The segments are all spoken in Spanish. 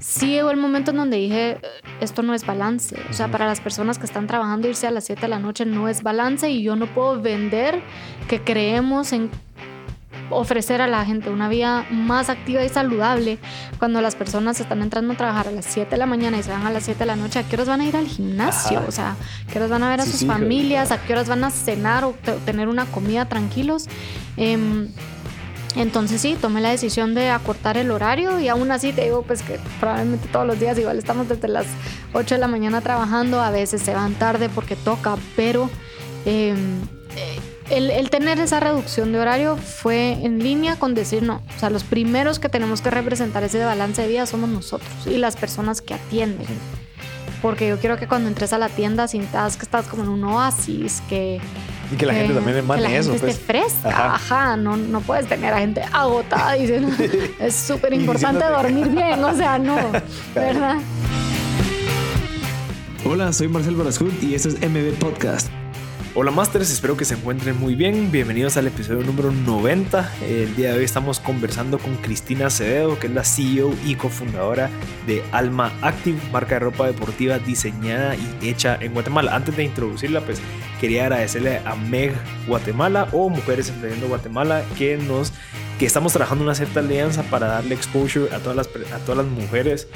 sí llegó el momento en donde dije, esto no es balance. O sea, para las personas que están trabajando, irse a las 7 de la noche no es balance y yo no puedo vender que creemos en ofrecer a la gente una vida más activa y saludable cuando las personas están entrando a trabajar a las 7 de la mañana y se van a las 7 de la noche, ¿a qué horas van a ir al gimnasio? O sea, ¿a qué horas van a ver a sus familias? ¿A qué horas van a cenar o tener una comida tranquilos? Em, entonces sí, tomé la decisión de acortar el horario y aún así te digo pues que probablemente todos los días igual estamos desde las 8 de la mañana trabajando, a veces se van tarde porque toca, pero em, eh, el, tener esa reducción de horario fue en línea con decir no, o sea, los primeros que tenemos que representar ese balance de vida somos nosotros y las personas que atienden. Porque yo quiero que cuando entres a la tienda sientas que estás como en un oasis, que y que la gente también emane que la eso. Gente pues. fresca, ajá. no, no puedes tener a gente agotada diciendo, es súper importante dormir bien, o sea, no, ¿verdad? Hola, soy Marcel Barascut y esto es MB Podcast. Hola Masters, espero que se encuentren muy bien. Bienvenidos al episodio número 90. El día de hoy estamos conversando con Cristina Acevedo, que es la CEO y cofundadora de Alma Active, marca de ropa deportiva diseñada y hecha en Guatemala. Antes de introducirla, pues quería agradecerle a Meg Guatemala o Mujeres Emprendiendo Guatemala que nos que estamos trabajando una cierta alianza para darle exposure a todas las, a todas las mujeres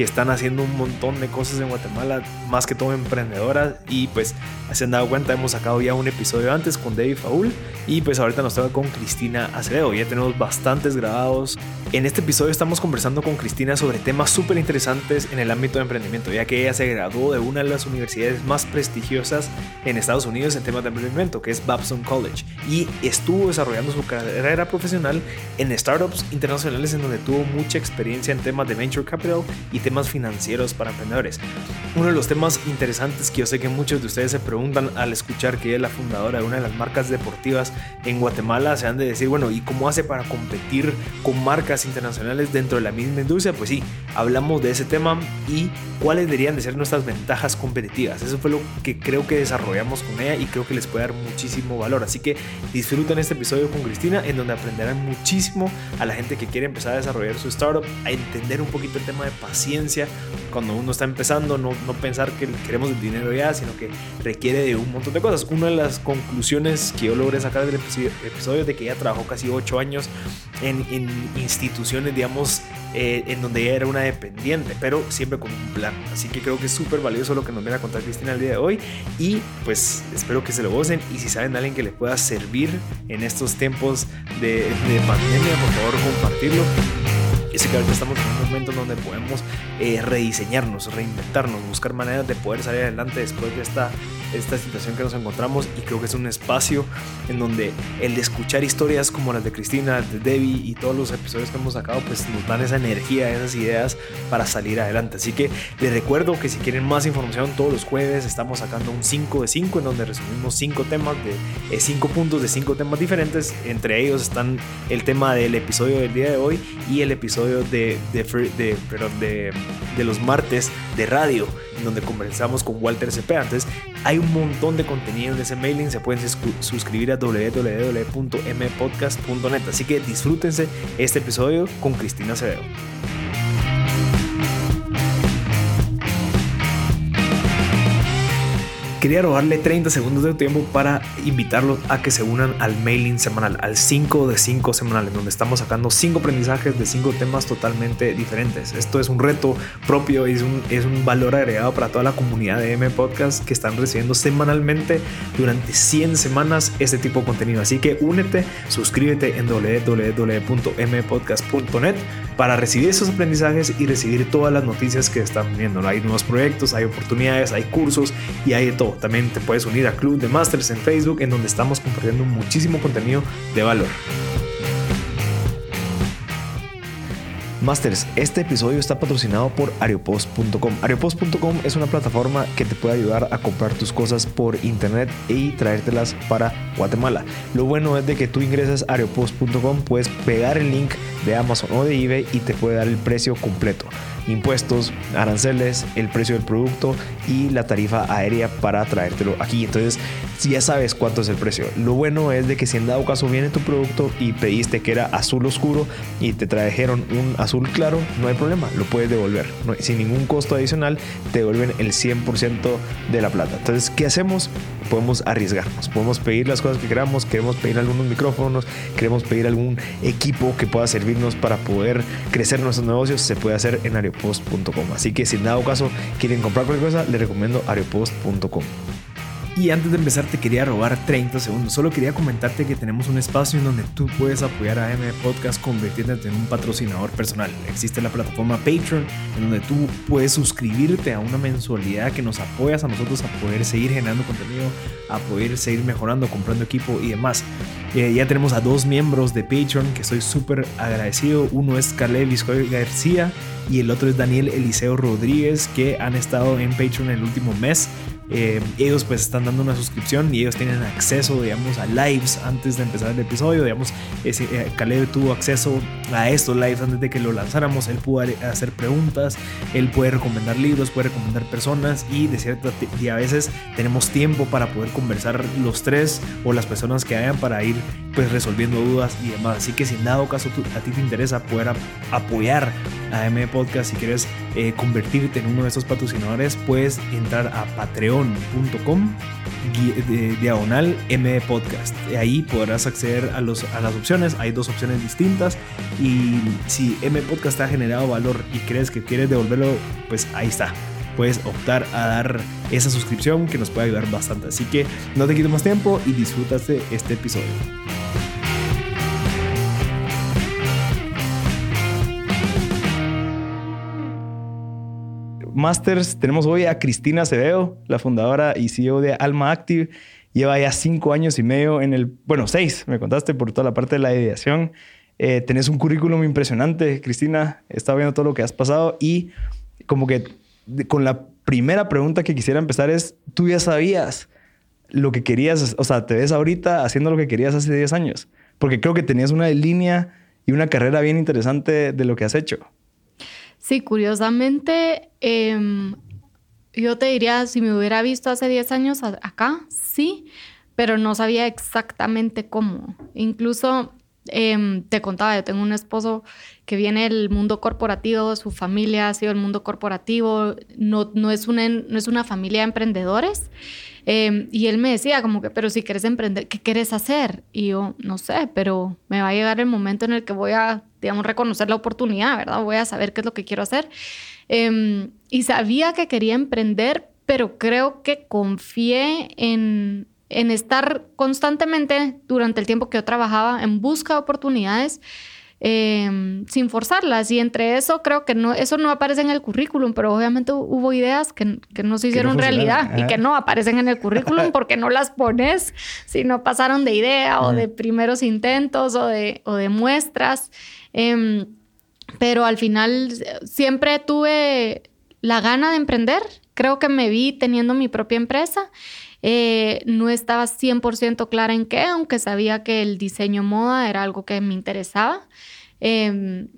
que están haciendo un montón de cosas en Guatemala, más que todo emprendedoras. Y pues se han dado cuenta, hemos sacado ya un episodio antes con David Faul y pues ahorita nos toca con Cristina Acevedo. Ya tenemos bastantes grabados. En este episodio estamos conversando con Cristina sobre temas súper interesantes en el ámbito de emprendimiento, ya que ella se graduó de una de las universidades más prestigiosas en Estados Unidos en temas de emprendimiento, que es Babson College, y estuvo desarrollando su carrera profesional en startups internacionales en donde tuvo mucha experiencia en temas de venture capital y temas financieros para emprendedores. Uno de los temas interesantes que yo sé que muchos de ustedes se preguntan al escuchar que es la fundadora de una de las marcas deportivas en Guatemala, se han de decir, bueno, ¿y cómo hace para competir con marcas internacionales dentro de la misma industria? Pues sí, hablamos de ese tema y cuáles deberían de ser nuestras ventajas competitivas. Eso fue lo que creo que desarrollamos con ella y creo que les puede dar muchísimo valor. Así que disfruten este episodio con Cristina en donde aprenderán muchísimo a la gente que quiere empezar a desarrollar su startup, a entender un poquito el tema de paciencia cuando uno está empezando, no, no pensar que queremos el dinero ya, sino que requiere de un montón de cosas. Una de las conclusiones que yo logré sacar del episodio, episodio de que ella trabajó casi 8 años en, en instituciones, digamos, eh, en donde ella era una dependiente, pero siempre con un plan. Así que creo que es súper valioso lo que nos viene a contar Cristina el día de hoy y pues espero que se lo gocen y si saben de alguien que le pueda servir en estos tiempos de, de pandemia, por favor compartirlo. Ese que ahorita estamos en un momento en donde podemos eh, rediseñarnos, reinventarnos, buscar maneras de poder salir adelante después de esta esta situación que nos encontramos y creo que es un espacio en donde el de escuchar historias como las de Cristina, de Debbie y todos los episodios que hemos sacado pues nos dan esa energía, esas ideas para salir adelante. Así que les recuerdo que si quieren más información todos los jueves estamos sacando un 5 de 5 en donde resumimos 5 temas de 5 eh, puntos de 5 temas diferentes. Entre ellos están el tema del episodio del día de hoy y el episodio de, de, de, de, los martes de radio donde conversamos con Walter Cepeda. Entonces, hay un montón de contenido en ese mailing. Se pueden suscribir a www.mpodcast.net. Así que disfrútense este episodio con Cristina Acevedo. Quería robarle 30 segundos de tiempo para invitarlos a que se unan al mailing semanal, al 5 de 5 semanal, donde estamos sacando 5 aprendizajes de 5 temas totalmente diferentes. Esto es un reto propio y es un, es un valor agregado para toda la comunidad de M Podcast que están recibiendo semanalmente durante 100 semanas este tipo de contenido. Así que únete, suscríbete en www.mpodcast.net para recibir esos aprendizajes y recibir todas las noticias que están viendo. Hay nuevos proyectos, hay oportunidades, hay cursos y hay de todo. También te puedes unir a Club de Masters en Facebook, en donde estamos compartiendo muchísimo contenido de valor. Masters, este episodio está patrocinado por Ariopost.com. Ariopost.com es una plataforma que te puede ayudar a comprar tus cosas por internet y traértelas para Guatemala. Lo bueno es de que tú ingresas a Ariopost.com, puedes pegar el link de Amazon o de eBay y te puede dar el precio completo. Impuestos, aranceles, el precio del producto y la tarifa aérea para traértelo aquí. Entonces, si ya sabes cuánto es el precio. Lo bueno es de que si en dado caso viene tu producto y pediste que era azul oscuro y te trajeron un azul claro, no hay problema, lo puedes devolver. sin ningún costo adicional, te devuelven el 100% de la plata. Entonces, ¿qué hacemos? Podemos arriesgarnos, podemos pedir las cosas que queramos, queremos pedir algunos micrófonos, queremos pedir algún equipo que pueda servirnos para poder crecer nuestros negocios, se puede hacer en areopost.com. Así que si en dado caso quieren comprar cualquier cosa, les recomiendo areopost.com. Y antes de empezar te quería robar 30 segundos. Solo quería comentarte que tenemos un espacio en donde tú puedes apoyar a M Podcast convirtiéndote en un patrocinador personal. Existe la plataforma Patreon en donde tú puedes suscribirte a una mensualidad que nos apoyas a nosotros a poder seguir generando contenido, a poder seguir mejorando, comprando equipo y demás. Eh, ya tenemos a dos miembros de Patreon que estoy súper agradecido. Uno es Caleb Vizcoy García y el otro es Daniel Eliseo Rodríguez que han estado en Patreon el último mes eh, ellos pues están dando una suscripción y ellos tienen acceso, digamos, a lives antes de empezar el episodio. Digamos, ese, eh, Caleb tuvo acceso a estos lives antes de que lo lanzáramos. Él pudo hacer preguntas, él puede recomendar libros, puede recomendar personas y de cierta y a veces tenemos tiempo para poder conversar los tres o las personas que hayan para ir pues resolviendo dudas y demás. Así que si en dado caso a ti te interesa poder apoyar a M Podcast, si quieres eh, convertirte en uno de esos patrocinadores, puedes entrar a patreon.com diagonal M Podcast. Ahí podrás acceder a, los, a las opciones. Hay dos opciones distintas. Y si M Podcast ha generado valor y crees que quieres devolverlo, pues ahí está puedes optar a dar esa suscripción que nos puede ayudar bastante. Así que no te quito más tiempo y disfrutas de este episodio. Masters tenemos hoy a Cristina Acevedo, la fundadora y CEO de Alma Active. Lleva ya cinco años y medio en el, bueno, seis, me contaste por toda la parte de la ideación. Eh, tenés un currículum impresionante, Cristina. He estado viendo todo lo que has pasado y como que con la primera pregunta que quisiera empezar es, tú ya sabías lo que querías, o sea, te ves ahorita haciendo lo que querías hace 10 años, porque creo que tenías una línea y una carrera bien interesante de lo que has hecho. Sí, curiosamente, em, yo te diría, si me hubiera visto hace 10 años acá, sí, pero no sabía exactamente cómo. Incluso Em, te contaba, yo tengo un esposo que viene del mundo corporativo, su familia ha sido el mundo corporativo, no, no, es, una, no es una familia de emprendedores. Em, y él me decía como que, pero si quieres emprender, ¿qué quieres hacer? Y yo, no sé, pero me va a llegar el momento en el que voy a, digamos, reconocer la oportunidad, ¿verdad? Voy a saber qué es lo que quiero hacer. Em, y sabía que quería emprender, pero creo que confié en, en estar constantemente durante el tiempo que yo trabajaba en busca de oportunidades em, sin forzarlas. Y entre eso creo que no, eso no aparece en el currículum, pero obviamente hubo ideas que, no se hicieron realidad y que no aparecen en el currículum porque no las pones si no pasaron de idea o de primeros intentos o de, o de muestras. Em, pero al final siempre tuve la gana de emprender. Creo que me vi teniendo mi propia empresa eh, no estaba 100% clara en qué, aunque sabía que el diseño moda era algo que me interesaba. Em,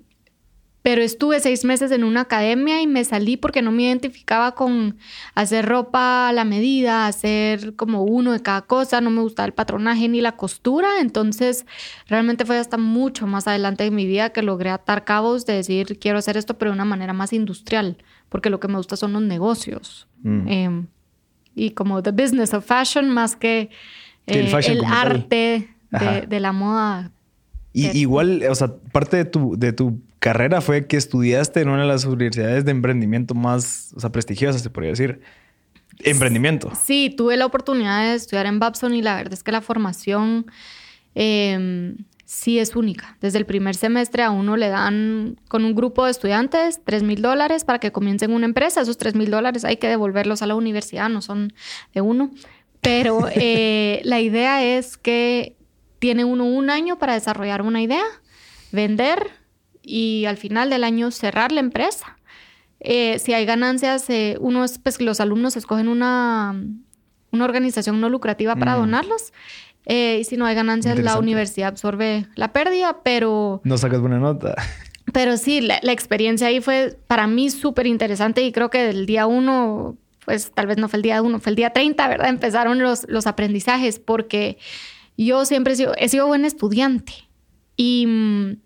pero estuve seis meses en una academia y me salí porque no me identificaba con hacer ropa a la medida, hacer como uno de cada cosa, no me gustaba el patronaje ni la costura, entonces realmente fue hasta mucho más adelante en mi vida que logré atar cabos de decir quiero hacer esto pero de una manera más industrial, porque lo que me gusta son los negocios. Mm. Em, y como the business of fashion más que el, eh, arte de, la moda. Y igual, o sea, parte de tu, de tu carrera fue que estudiaste en una de las universidades de emprendimiento más o sea, prestigiosas, se podría decir. Emprendimiento. Sí, tuve la oportunidad de estudiar en Babson y la verdad es que la formación eh, sí es única. Desde el primer semestre a uno le dan con un grupo de estudiantes 3 mil dólares para que comiencen una empresa. Esos 3 mil dólares hay que devolverlos a la universidad, no son de uno. Pero eh, la idea es que tiene uno un año para desarrollar una idea, vender y al final del año cerrar la empresa. Eh, si hay ganancias, eh, pues, los alumnos escogen una, una organización no lucrativa para mm. donarlos Eh, y si no hay ganancias, la universidad absorbe la pérdida, pero, No sacas buena nota. pero sí, la, la experiencia ahí fue para mí súper interesante y creo que del día uno, pues tal vez no fue el día uno, fue el día 30, ¿verdad? Empezaron los, los aprendizajes porque yo siempre he sido, he sido buen estudiante y mm,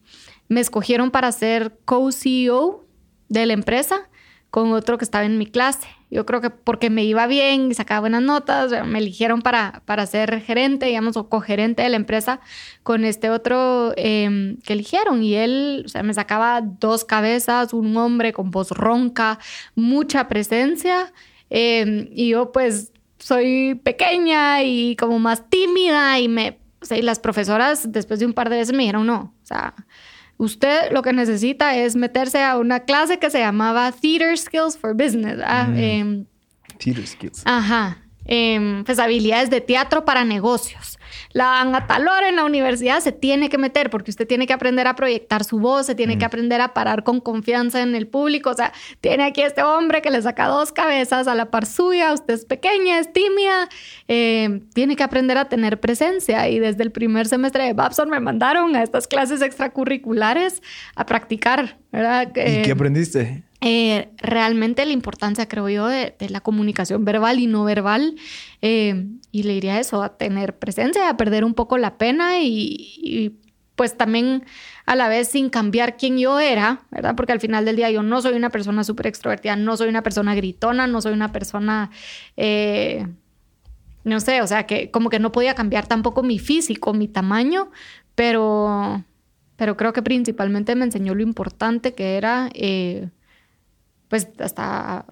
me escogieron para ser co-CEO de la empresa con otro que estaba en mi clase. Yo creo que porque me iba bien y sacaba buenas notas, me eligieron para, para ser gerente, digamos, o cogerente de la empresa con este otro eh, que eligieron. Y él, o sea, me sacaba dos cabezas, un hombre con voz ronca, mucha presencia. eh, y yo, pues, soy pequeña y como más tímida y me... O sea, y las profesoras después de un par de veces me dijeron, no, o sea, usted lo que necesita es meterse a una clase que se llamaba Theater Skills for Business. ah, em, Theater skills. Ajá. Em, pues habilidades de teatro para negocios. La dan a tal hora en la universidad se tiene que meter porque usted tiene que aprender a proyectar su voz, se tiene que aprender a parar con confianza en el público. O sea, tiene aquí este hombre que le saca dos cabezas a la par suya, usted es pequeña, es tímida, em, tiene que aprender a tener presencia. Y desde el primer semestre de Babson me mandaron a estas clases extracurriculares a practicar, ¿verdad? ¿Y Eh, qué aprendiste? Eh, realmente la importancia, creo yo, de, la comunicación verbal y no verbal. eh, y le diría eso, a tener presencia, a perder un poco la pena y, y, pues también a la vez sin cambiar quién yo era, ¿verdad? Porque al final del día yo no soy una persona súper extrovertida, no soy una persona gritona, no soy una persona... eh, no sé, o sea, que como que no podía cambiar tampoco mi físico, mi tamaño, pero, pero creo que principalmente me enseñó lo importante que era, eh, pues, hasta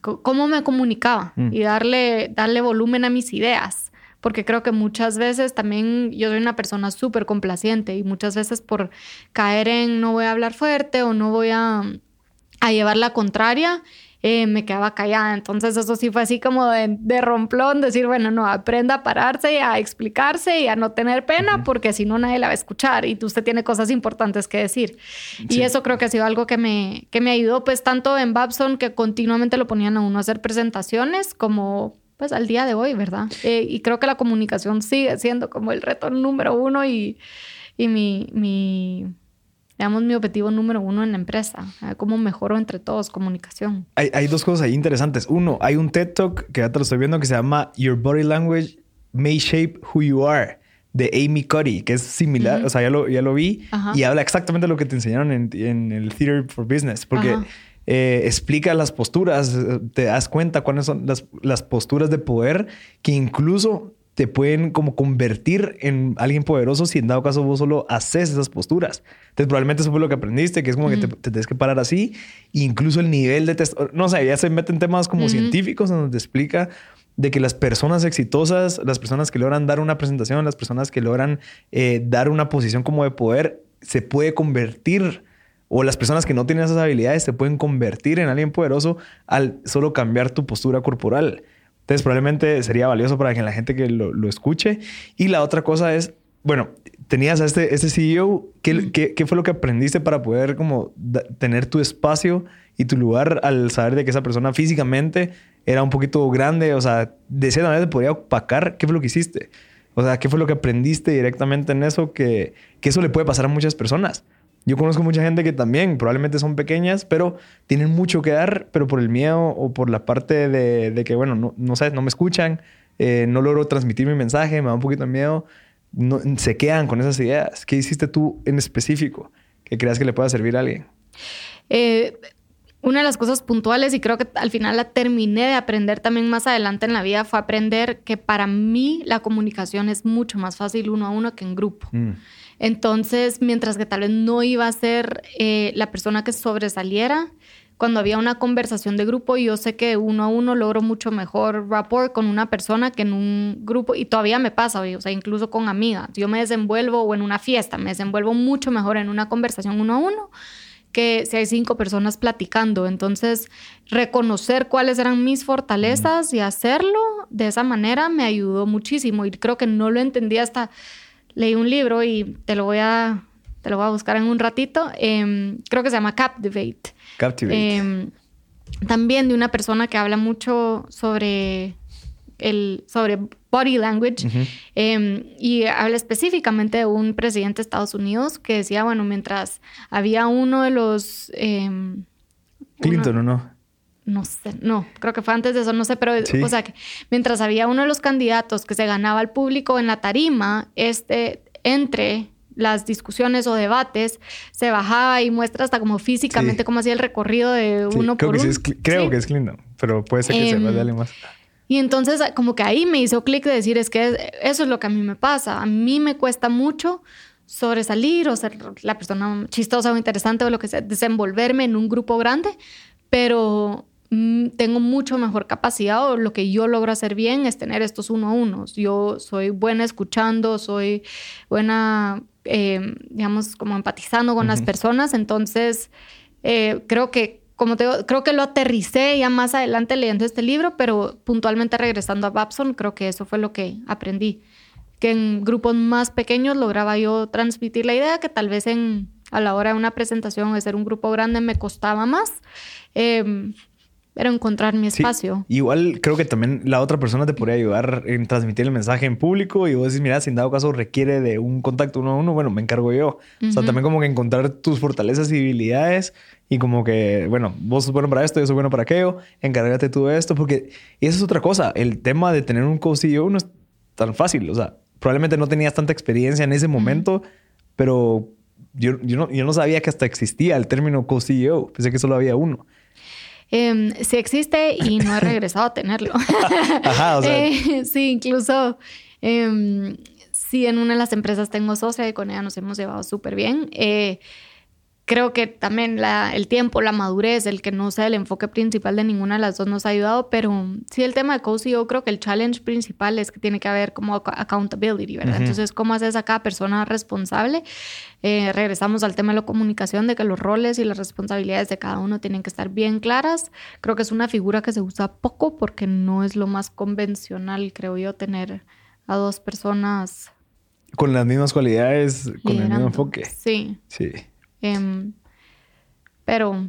cómo me comunicaba Mm. y darle, darle volumen a mis ideas. Porque creo que muchas veces también yo soy una persona súper complaciente y muchas veces por caer en no voy a hablar fuerte o no voy a, a llevar la contraria, eh, me quedaba callada. Entonces eso sí fue así como de, de romplón, decir, bueno, no, aprenda a pararse, a explicarse y a no tener pena, porque si no nadie la va a escuchar y usted tiene cosas importantes que decir. Y eso creo que ha sido algo que me, que me ayudó, pues tanto en Babson, que continuamente lo ponían a uno a hacer presentaciones, como pues al día de hoy, ¿verdad? Eh, y creo que la comunicación sigue siendo como el reto número uno y, y mi, mi, digamos, mi objetivo número uno en la empresa. Cómo mejoro entre todos comunicación. Hay, hay dos cosas ahí interesantes. Uno, hay un TED Talk que ya te lo estoy viendo que se llama Your Body Language May Shape Who You Are de Amy Cuddy, que es similar, Ujú. o sea, ya lo, ya lo vi y habla exactamente lo que te enseñaron en, en el Theater for Business, porque eh, explica las posturas, eh, te das cuenta cuáles son las, las posturas de poder que incluso te pueden como convertir en alguien poderoso si en dado caso vos solo haces esas posturas. Entonces probablemente eso fue lo que aprendiste, que es como que te, tienes que parar así. Incluso el nivel de test, no sé, ya se meten temas como científicos en donde te explica de que las personas exitosas, las personas que logran dar una presentación, las personas que logran eh, dar una posición como de poder, se puede convertir o las personas que no tienen esas habilidades se pueden convertir en alguien poderoso al solo cambiar tu postura corporal. Entonces probablemente sería valioso para que la gente que lo, lo escuche. Y la otra cosa es, bueno, tenías a este, este CEO, ¿qué, qué, qué fue lo que aprendiste para poder como da- tener tu espacio y tu lugar al saber de que esa persona físicamente era un poquito grande? O sea, de cierta manera te podría opacar. ¿Qué fue lo que hiciste? O sea, ¿qué fue lo que aprendiste directamente en eso? Que, que eso le puede pasar a muchas personas. Yo conozco mucha gente que también probablemente son pequeñas, pero tienen mucho que dar, pero por el miedo o por la parte de, de que, bueno, no, no sé, no me escuchan, eh, no logro transmitir mi mensaje, me da un poquito de miedo, no- se quedan con esas ideas. ¿Qué hiciste tú en específico que creas que le pueda servir a alguien? Eh, una de las cosas puntuales, y creo que al final la terminé de aprender también más adelante en la vida, fue aprender que para mí la comunicación es mucho más fácil uno a uno que en grupo. Mm. Entonces, mientras que tal vez no iba a ser eh, la persona que sobresaliera, cuando había una conversación de grupo, yo sé que uno a uno logro mucho mejor rapport con una persona que en un grupo, y todavía me pasa, o sea, incluso con amigas. Yo me desenvuelvo o en una fiesta, me desenvuelvo mucho mejor en una conversación uno a uno que si hay cinco personas platicando. Entonces, reconocer cuáles eran mis fortalezas y hacerlo de esa manera me ayudó muchísimo. Y creo que no lo entendí hasta leí un libro y te lo voy a, te lo voy a buscar en un ratito. Em, creo que se llama Captivate. Captivate. Em, también de una persona que habla mucho sobre el, sobre body language em, y habla específicamente de un presidente de Estados Unidos que decía, bueno, mientras había uno de los... Clinton o no? No sé, no, creo que fue antes de eso, no sé, pero o sea que mientras había uno de los candidatos que se ganaba al público en la tarima, este entre las discusiones o debates, se bajaba y muestra hasta como físicamente cómo hacía el recorrido de uno creo por que uno. creo que es Clinton, pero puede ser que se vaya Em, más. Y entonces como que ahí me hizo clic de decir, es que eso es lo que a mí me pasa. A mí me cuesta mucho sobresalir o ser la persona chistosa o interesante o lo que sea, desenvolverme en un grupo grande, pero tengo mucho mejor capacidad o lo que yo logro hacer bien es tener estos uno a unos. Yo soy buena escuchando, soy buena, eh, digamos, como empatizando con las personas, entonces eh, creo que como te digo, creo que lo aterricé ya más adelante leyendo este libro, pero puntualmente regresando a Babson, creo que eso fue lo que aprendí. Que en grupos más pequeños lograba yo transmitir la idea que tal vez en, a la hora de una presentación de ser un grupo grande me costaba más. Eh, era encontrar mi Sí, espacio. Igual creo que también la otra persona te podría ayudar en transmitir el mensaje en público y vos decís, mira, si en dado caso requiere de un contacto uno a uno, bueno, me encargo yo. O sea, también como que encontrar tus fortalezas y debilidades y como que, bueno, vos sos bueno para esto, yo soy bueno para aquello, encárgate tú de esto, porque y eso es otra cosa. El tema de tener un co-CEO no es tan fácil. O sea, probablemente no tenías tanta experiencia en ese momento, pero yo, yo, no, yo no sabía que hasta existía el término co-CEO. Pensé que solo había uno. Eh, sí existe y no he regresado a tenerlo. Ajá, o sea, Eh, sí, incluso em, sí, en una de las empresas tengo socia y con ella nos hemos llevado súper bien. Creo que también la- el tiempo, la madurez, el que no sea el enfoque principal de ninguna de las dos nos ha ayudado, pero sí el tema de cozy yo creo que el challenge principal es que tiene que haber como ac- accountability, ¿verdad? Ujú. Entonces, ¿cómo haces a cada persona responsable? Eh, regresamos al tema de la comunicación, de que los roles y las responsabilidades de cada uno tienen que estar bien claras. Creo que es una figura que se usa poco porque no es lo más convencional, creo yo, tener a dos personas con las mismas cualidades, con el mismo enfoque. Sí. Sí. Em, pero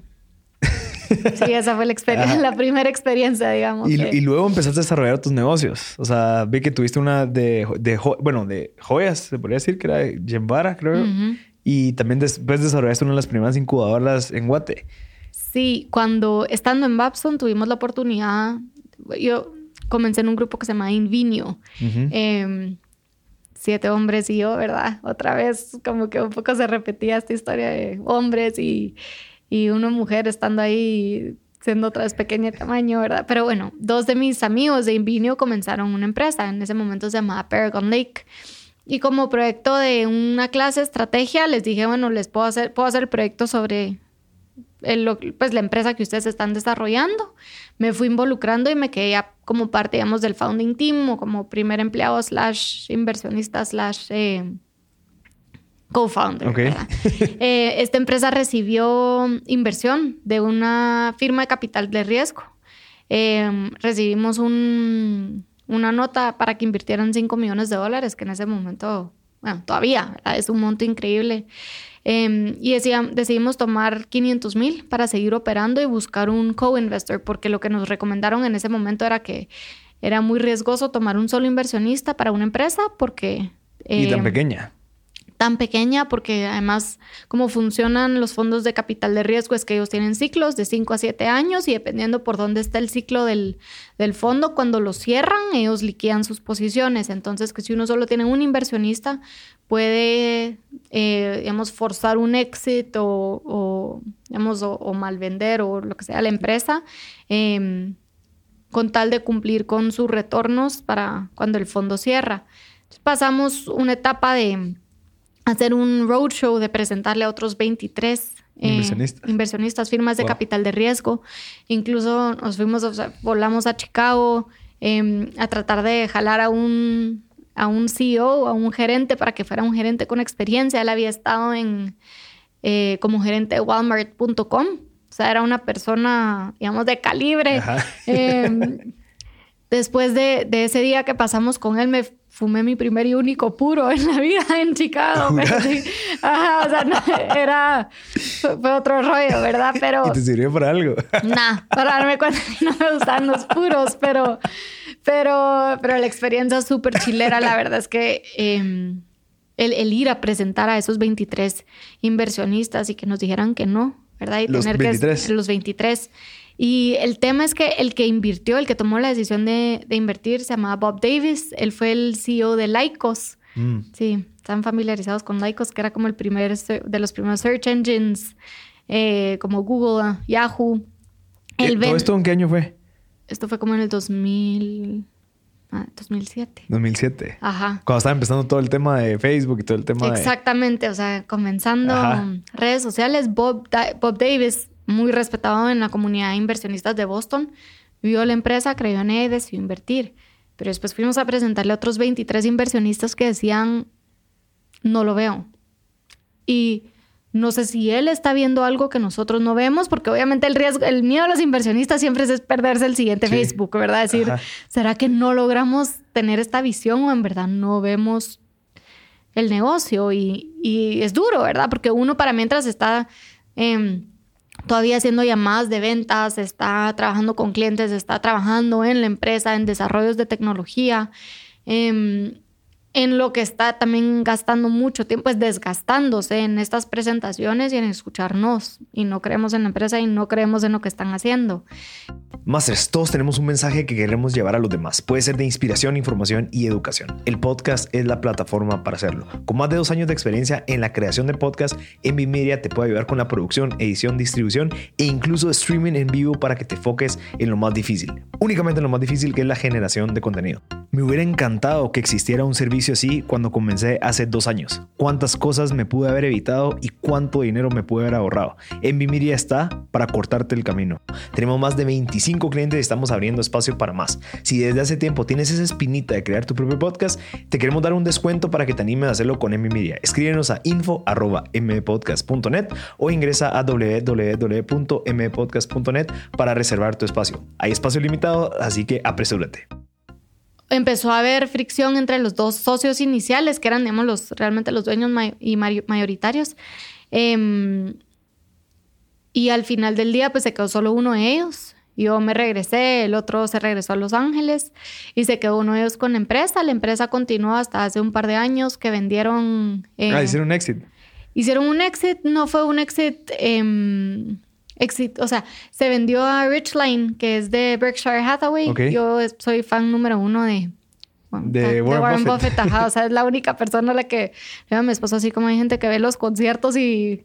sí, esa fue la, experiencia, la primera experiencia, digamos. Y, luego empezaste a desarrollar tus negocios. O sea, vi que tuviste una de, de bueno, de joyas, se podría decir que era de Yembara, creo. Y también después desarrollaste una de las primeras incubadoras en Guate. Sí, cuando estando en Babson tuvimos la oportunidad, yo comencé en un grupo que se llama Invinio. Em, siete hombres y yo, ¿verdad? Otra vez como que un poco se repetía esta historia de hombres y, y una mujer estando ahí siendo otra vez pequeña de tamaño, ¿verdad? Pero bueno, dos de mis amigos de Invinio comenzaron una empresa, en ese momento se llamaba Paragon Lake. Y como proyecto de una clase estrategia, les dije, bueno, les puedo hacer, puedo hacer el proyecto sobre el- pues la empresa que ustedes están desarrollando. Me fui involucrando y me quedé ya como parte, digamos, del founding team o como primer empleado slash inversionista slash eh, co-founder. Ok. ¿verdad? Eh, esta empresa recibió inversión de una firma de capital de riesgo. Eh, recibimos un- una nota para que invirtieran 5 millones de dólares, que en ese momento, bueno, todavía ¿verdad? es un monto increíble. Eh, y decía- decidimos tomar 500 mil para seguir operando y buscar un co-investor, porque lo que nos recomendaron en ese momento era que era muy riesgoso tomar un solo inversionista para una empresa porque... y tan eh, pequeña. Tan pequeña porque además cómo funcionan los fondos de capital de riesgo es que ellos tienen ciclos de 5 a 7 años y dependiendo por dónde está el ciclo del, del fondo, cuando lo cierran, ellos liquidan sus posiciones. Entonces, que si uno solo tiene un inversionista, puede, eh, digamos, forzar un exit o, o, digamos, o, mal vender o lo que sea la empresa. em, con tal de cumplir con sus retornos para cuando el fondo cierra. Pasamos una etapa de hacer un roadshow, de presentarle a otros 23 eh, Inversionistas. inversionistas, firmas de Wow. capital de riesgo. Incluso nos fuimos, o sea, volamos a Chicago eh, a tratar de jalar a un, a un CEO, a un gerente, para que fuera un gerente con experiencia. Él había estado en, eh, como gerente de Walmart.com. O sea, era una persona, digamos, de calibre. Después de, de ese día que pasamos con él, me fumé mi primer y único puro en la vida en Chicago. sí. Ajá, o sea, no, era... Fue, otro rollo, ¿verdad? Pero... Y te sirvió para algo. Nah, para darme cuenta que no me gustan los puros, pero, pero, pero la experiencia súper chilera, la verdad es que em, el, ir a presentar a esos 23 inversionistas y que nos dijeran que no, ¿verdad? Y los tener 23. que los 23. Y el tema es que el que invirtió, el que tomó la decisión de, de invertir, se llamaba Bob Davis. Él fue el CEO de Lycos. Mm. Sí, están familiarizados con Lycos, que era como el primer de los primeros search engines, eh, como Google, Yahoo. Eh, ¿Todo esto en qué año fue? Esto fue como en el 2000, ah, 2007. 2007. Ajá. Cuando estaba empezando todo el tema de Facebook y todo el tema Exactamente, o sea, comenzando Ajá. redes sociales, Bob, Da- Bob Davis, muy respetado en la comunidad de inversionistas de Boston, vio la empresa, creyó en ella y decidió invertir. Pero después fuimos a presentarle a otros 23 inversionistas que decían, no lo veo. Y no sé si él está viendo algo que nosotros no vemos, porque obviamente el riesgo, el miedo a los inversionistas siempre es perderse el siguiente Sí. Facebook, ¿verdad? Decir, Ajá. ¿será que no logramos tener esta visión o en verdad no vemos el negocio? Y, y es duro, ¿verdad? Porque uno para mientras está em, todavía haciendo llamadas de ventas, está trabajando con clientes, está trabajando en la empresa, en desarrollos de tecnología. em, en lo que está también gastando mucho tiempo es desgastándose en estas presentaciones y en escucharnos. Y no creemos en la empresa y no creemos en lo que están haciendo. Masters, todos tenemos un mensaje que queremos llevar a los demás. Puede ser de inspiración, información y educación. El podcast es la plataforma para hacerlo. Con más de dos años de experiencia en la creación de podcast, Envy Media te puede ayudar con la producción, edición, distribución e incluso streaming en vivo para que te foques en lo más difícil. Únicamente en lo más difícil que es la generación de contenido. Me hubiera encantado que existiera un servicio así cuando comencé hace dos años. Cuántas cosas me pude haber evitado y cuánto dinero me pude haber ahorrado. Media está para cortarte el camino. Tenemos más de 25 clientes y estamos abriendo espacio para más. Si desde hace tiempo tienes esa espinita de crear tu propio podcast, te queremos dar un descuento para que te animes a hacerlo con Envy Media. Escríbenos a info.mpodcast.net o ingresa a www.mpodcast.net para reservar tu espacio. Hay espacio limitado, así que apresúrate. Empezó a haber fricción entre los dos socios iniciales, que eran, digamos, los, realmente los dueños may- y mayoritarios. Em, y al final del día, pues se quedó solo uno de ellos. Yo me regresé, el otro se regresó a Los Ángeles y se quedó uno de ellos con la empresa. La empresa continuó hasta hace un par de años que vendieron... eh, Ah, hicieron un exit. Hicieron un exit, no fue un exit, em, exit, o sea, se vendió a Richline, que es de Berkshire Hathaway. Yo soy fan número uno de, bueno, De Warren Buffett. ajá, o sea, es la única persona a la que, a mi esposo así como hay gente que ve los conciertos y,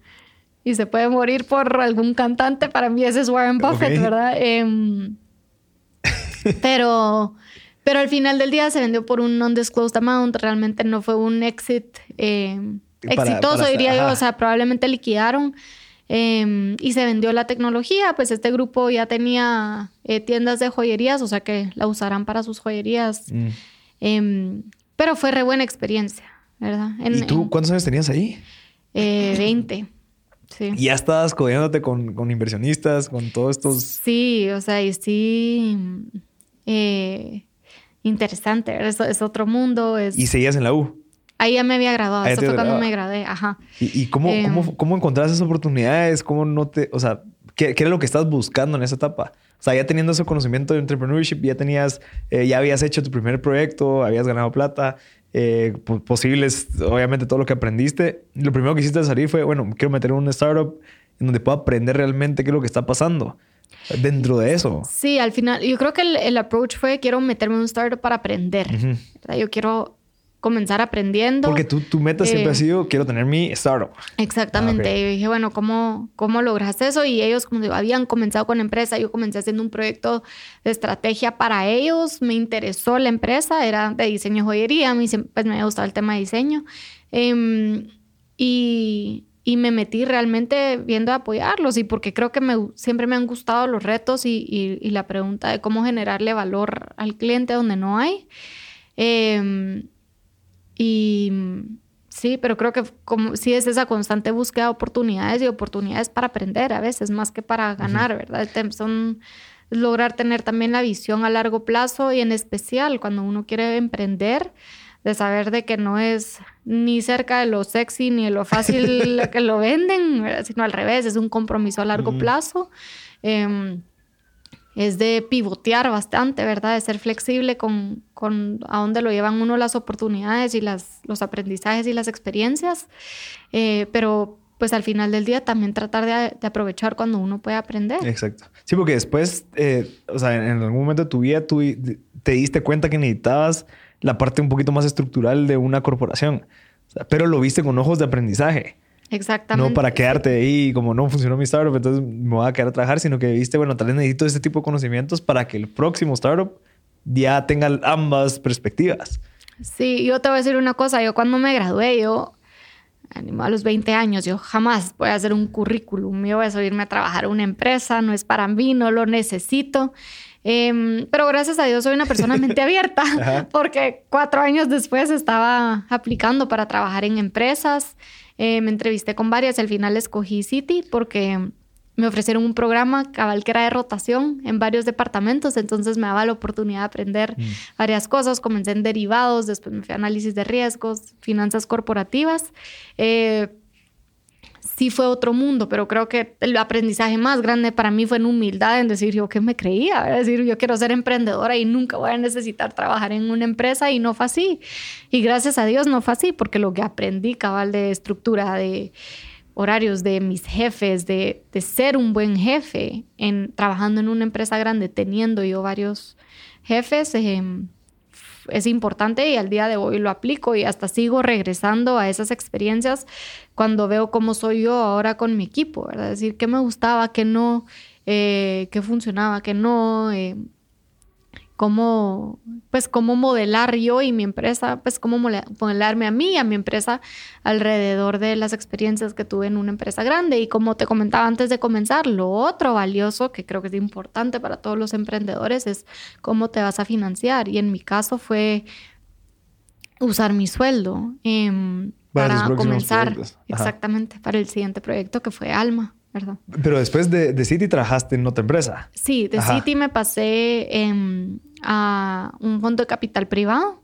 y se puede morir por algún cantante, para mí ese es Warren Buffett. ¿verdad? Em, pero... Pero al final del día se vendió por un non-disclosed amount. Realmente no fue un exit eh, Para- exitoso, para- diría yo. O sea, probablemente liquidaron eh, y se vendió la tecnología. Pues este grupo ya tenía eh, tiendas de joyerías, o sea que la usarán para sus joyerías. Mm. Eh, pero fue re buena experiencia, ¿verdad? En- ¿Y tú en, cuántos años tenías ahí? eh, 20. Sí. Y ya estabas codeándote con, con inversionistas, con todos estos... Sí, o sea, y sí. eh, interesante, es, es otro mundo. Es... Y seguías en la U. Ahí ya me había graduado. Ahí Eso fue cuando me gradué. Ajá. ¿Y, y cómo, Em. cómo, cómo encontraste esas oportunidades? ¿Cómo no te... O sea, ¿qué, qué era lo que estabas buscando en esa etapa? O sea, ya teniendo ese conocimiento de entrepreneurship, ya tenías... eh, ya habías hecho tu primer proyecto, habías ganado plata, eh, po- posibles, obviamente, todo lo que aprendiste. Lo primero que hiciste al salir fue, bueno, quiero meter un startup en donde pueda aprender realmente qué es lo que está pasando dentro de eso. Sí, al final, yo creo que el, el approach fue: quiero meterme en un startup para aprender. Ujú. ¿verdad? Yo quiero comenzar aprendiendo. Porque tu, tu meta siempre Eh, ha sido, quiero tener mi startup. Exactamente. Ah, ok. Y dije, bueno, ¿cómo, ¿cómo lograste eso? Y ellos, como digo, habían comenzado con empresa. Yo comencé haciendo un proyecto de estrategia para ellos. Me interesó la empresa, era de diseño y joyería. A mí siempre pues, me había gustado el tema de diseño. Em, y, y me metí realmente viendo a apoyarlos. Y porque creo que me, siempre me han gustado los retos y, y- y la pregunta de cómo generarle valor al cliente donde no hay. Em, y mm, sí, pero creo que como sí es esa constante búsqueda de oportunidades y oportunidades para aprender a veces, más que para ganar, ¿verdad? Tem- Son lograr tener también la visión a largo plazo y en especial cuando uno quiere emprender, de saber de que no es ni cerca de lo sexy ni de lo fácil que lo venden, ¿verdad? sino al revés, es un compromiso a largo plazo. Em, es de pivotear bastante, ¿verdad? De ser flexible con, con a dónde lo llevan uno las oportunidades y las, los aprendizajes y las experiencias. Eh, pero pues al final del día también tratar de, aprovechar cuando uno puede aprender. Exacto. Sí, porque después, eh, o sea, en, algún momento de tu vida tú te diste cuenta que necesitabas la parte un poquito más estructural de una corporación, pero lo viste con ojos de aprendizaje. Exactamente. No para quedarte ahí como no funcionó mi startup, entonces me voy a quedar a trabajar, sino que viste, bueno, tal vez necesito este tipo de conocimientos para que el próximo startup ya tenga ambas perspectivas. Sí, yo te voy a decir una cosa, yo cuando me gradué, yo a los 20 años, yo jamás voy a hacer un currículum, yo voy a subirme a trabajar a una empresa, no es para mí, no lo necesito. Em, pero gracias a Dios soy una persona mente abierta, porque cuatro años después estaba aplicando para trabajar en empresas. Eh, me entrevisté con varias, al final escogí City porque me ofrecieron un programa cabal que era de rotación en varios departamentos, entonces me daba la oportunidad de aprender mm. varias cosas. Comencé en derivados, después me fui a análisis de riesgos, finanzas corporativas. Eh, sí fue otro mundo, pero creo que el aprendizaje más grande para mí fue en humildad, en decir yo que me creía, decir, yo quiero ser emprendedora y nunca voy a necesitar trabajar en una empresa y no fue así. Y gracias a Dios no fue así, porque lo que aprendí cabal de estructura, de horarios de mis jefes, de, de ser un buen jefe, en trabajando en una empresa grande, teniendo yo varios jefes, eh, es importante y al día de hoy lo aplico y hasta sigo regresando a esas experiencias cuando veo cómo soy yo ahora con mi equipo, ¿verdad? Es decir, qué me gustaba, qué no, eh, qué funcionaba, qué no, eh, cómo, pues, cómo modelar yo y mi empresa, pues, cómo modelarme a mí y a mi empresa alrededor de las experiencias que tuve en una empresa grande. Y como te comentaba antes de comenzar, lo otro valioso que creo que es importante para todos los emprendedores es cómo te vas a financiar. Y en mi caso fue usar mi sueldo em, para, comenzar, exactamente, para el siguiente proyecto que fue Alma. Pero después de, de, City trabajaste en otra empresa. Sí, de City me pasé a un fondo de capital privado.